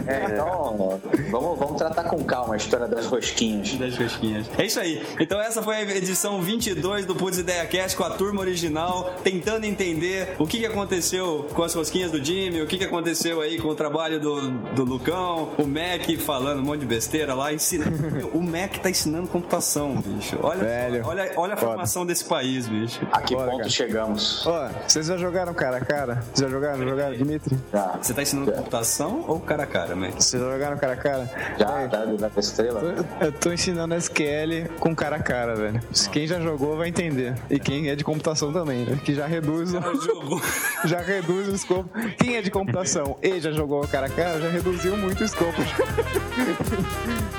É, então, vamos, vamos tratar com calma a história das rosquinhas. das rosquinhas. É isso aí. Então essa foi a edição 22 do Putz Ideia Cast com a turma original, tentando entender o que, que aconteceu com as rosquinhas do Jimmy, o que, que aconteceu aí com o trabalho do, do Lucão, o Mac falando um monte de besteira lá, ensinando. O Mac tá ensinando computação, bicho. Olha, Velho. olha, olha a Foda. formação desse país, bicho. A que Bora, ponto cara. chegamos? Ó, vocês já jogaram cara a cara? Vocês já jogaram? Já jogaram, Dimitri? Já, Você tá ensinando computação ou cara a cara, Mac? Vocês já jogaram cara a cara? já, tá da estrela? Eu tô ensinando SQL com cara a cara, velho. Quem já jogou vai entender. E quem é de computação também, né? Que já reduz o, O já reduz o escopo. Quem é de computação e já jogou cara a cara, já reduziu muito o escopo.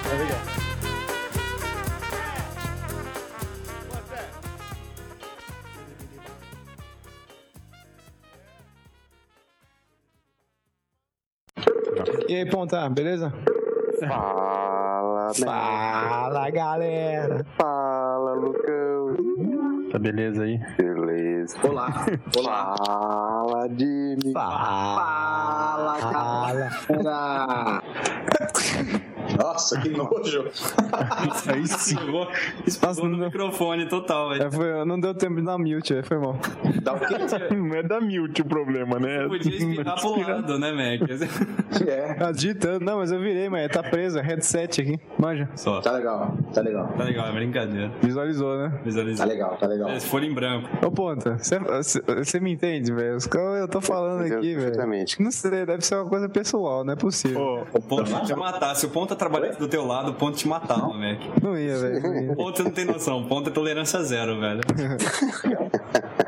tá legal. E aí, Ponta, beleza? Fala, né? Fala, galera! Fala, Lucão. Tá beleza aí? Beleza. Olá. Olá. Fala, Jimmy. Fala, Fala, Nossa, que nojo. Aí sim. Nossa, no microfone total, velho. É, foi- não deu tempo de dar mute, velho, foi mal. Dá o quê? Não é da mute o problema, né? Podia espirrar pro lado, né, Mac? É. Agitando, não, mas eu virei, mas tá preso, é headset aqui. Manja. Só. Tá legal, tá legal. Tá legal, é brincadeira. Visualizou, né? Visualizei. Tá legal, tá legal. É, Folha em branco. Ô, Ponta, você me entende, velho? Os caras eu tô falando aqui, velho. Não sei, deve ser uma coisa pessoal, não é possível. Ô, O ponto vai te matar. Se o ponto trabalhasse do teu lado, o ponto te matava, Mac. Não ia, velho. não ia. O ponto você não tem noção. O ponto é tolerância zero, velho.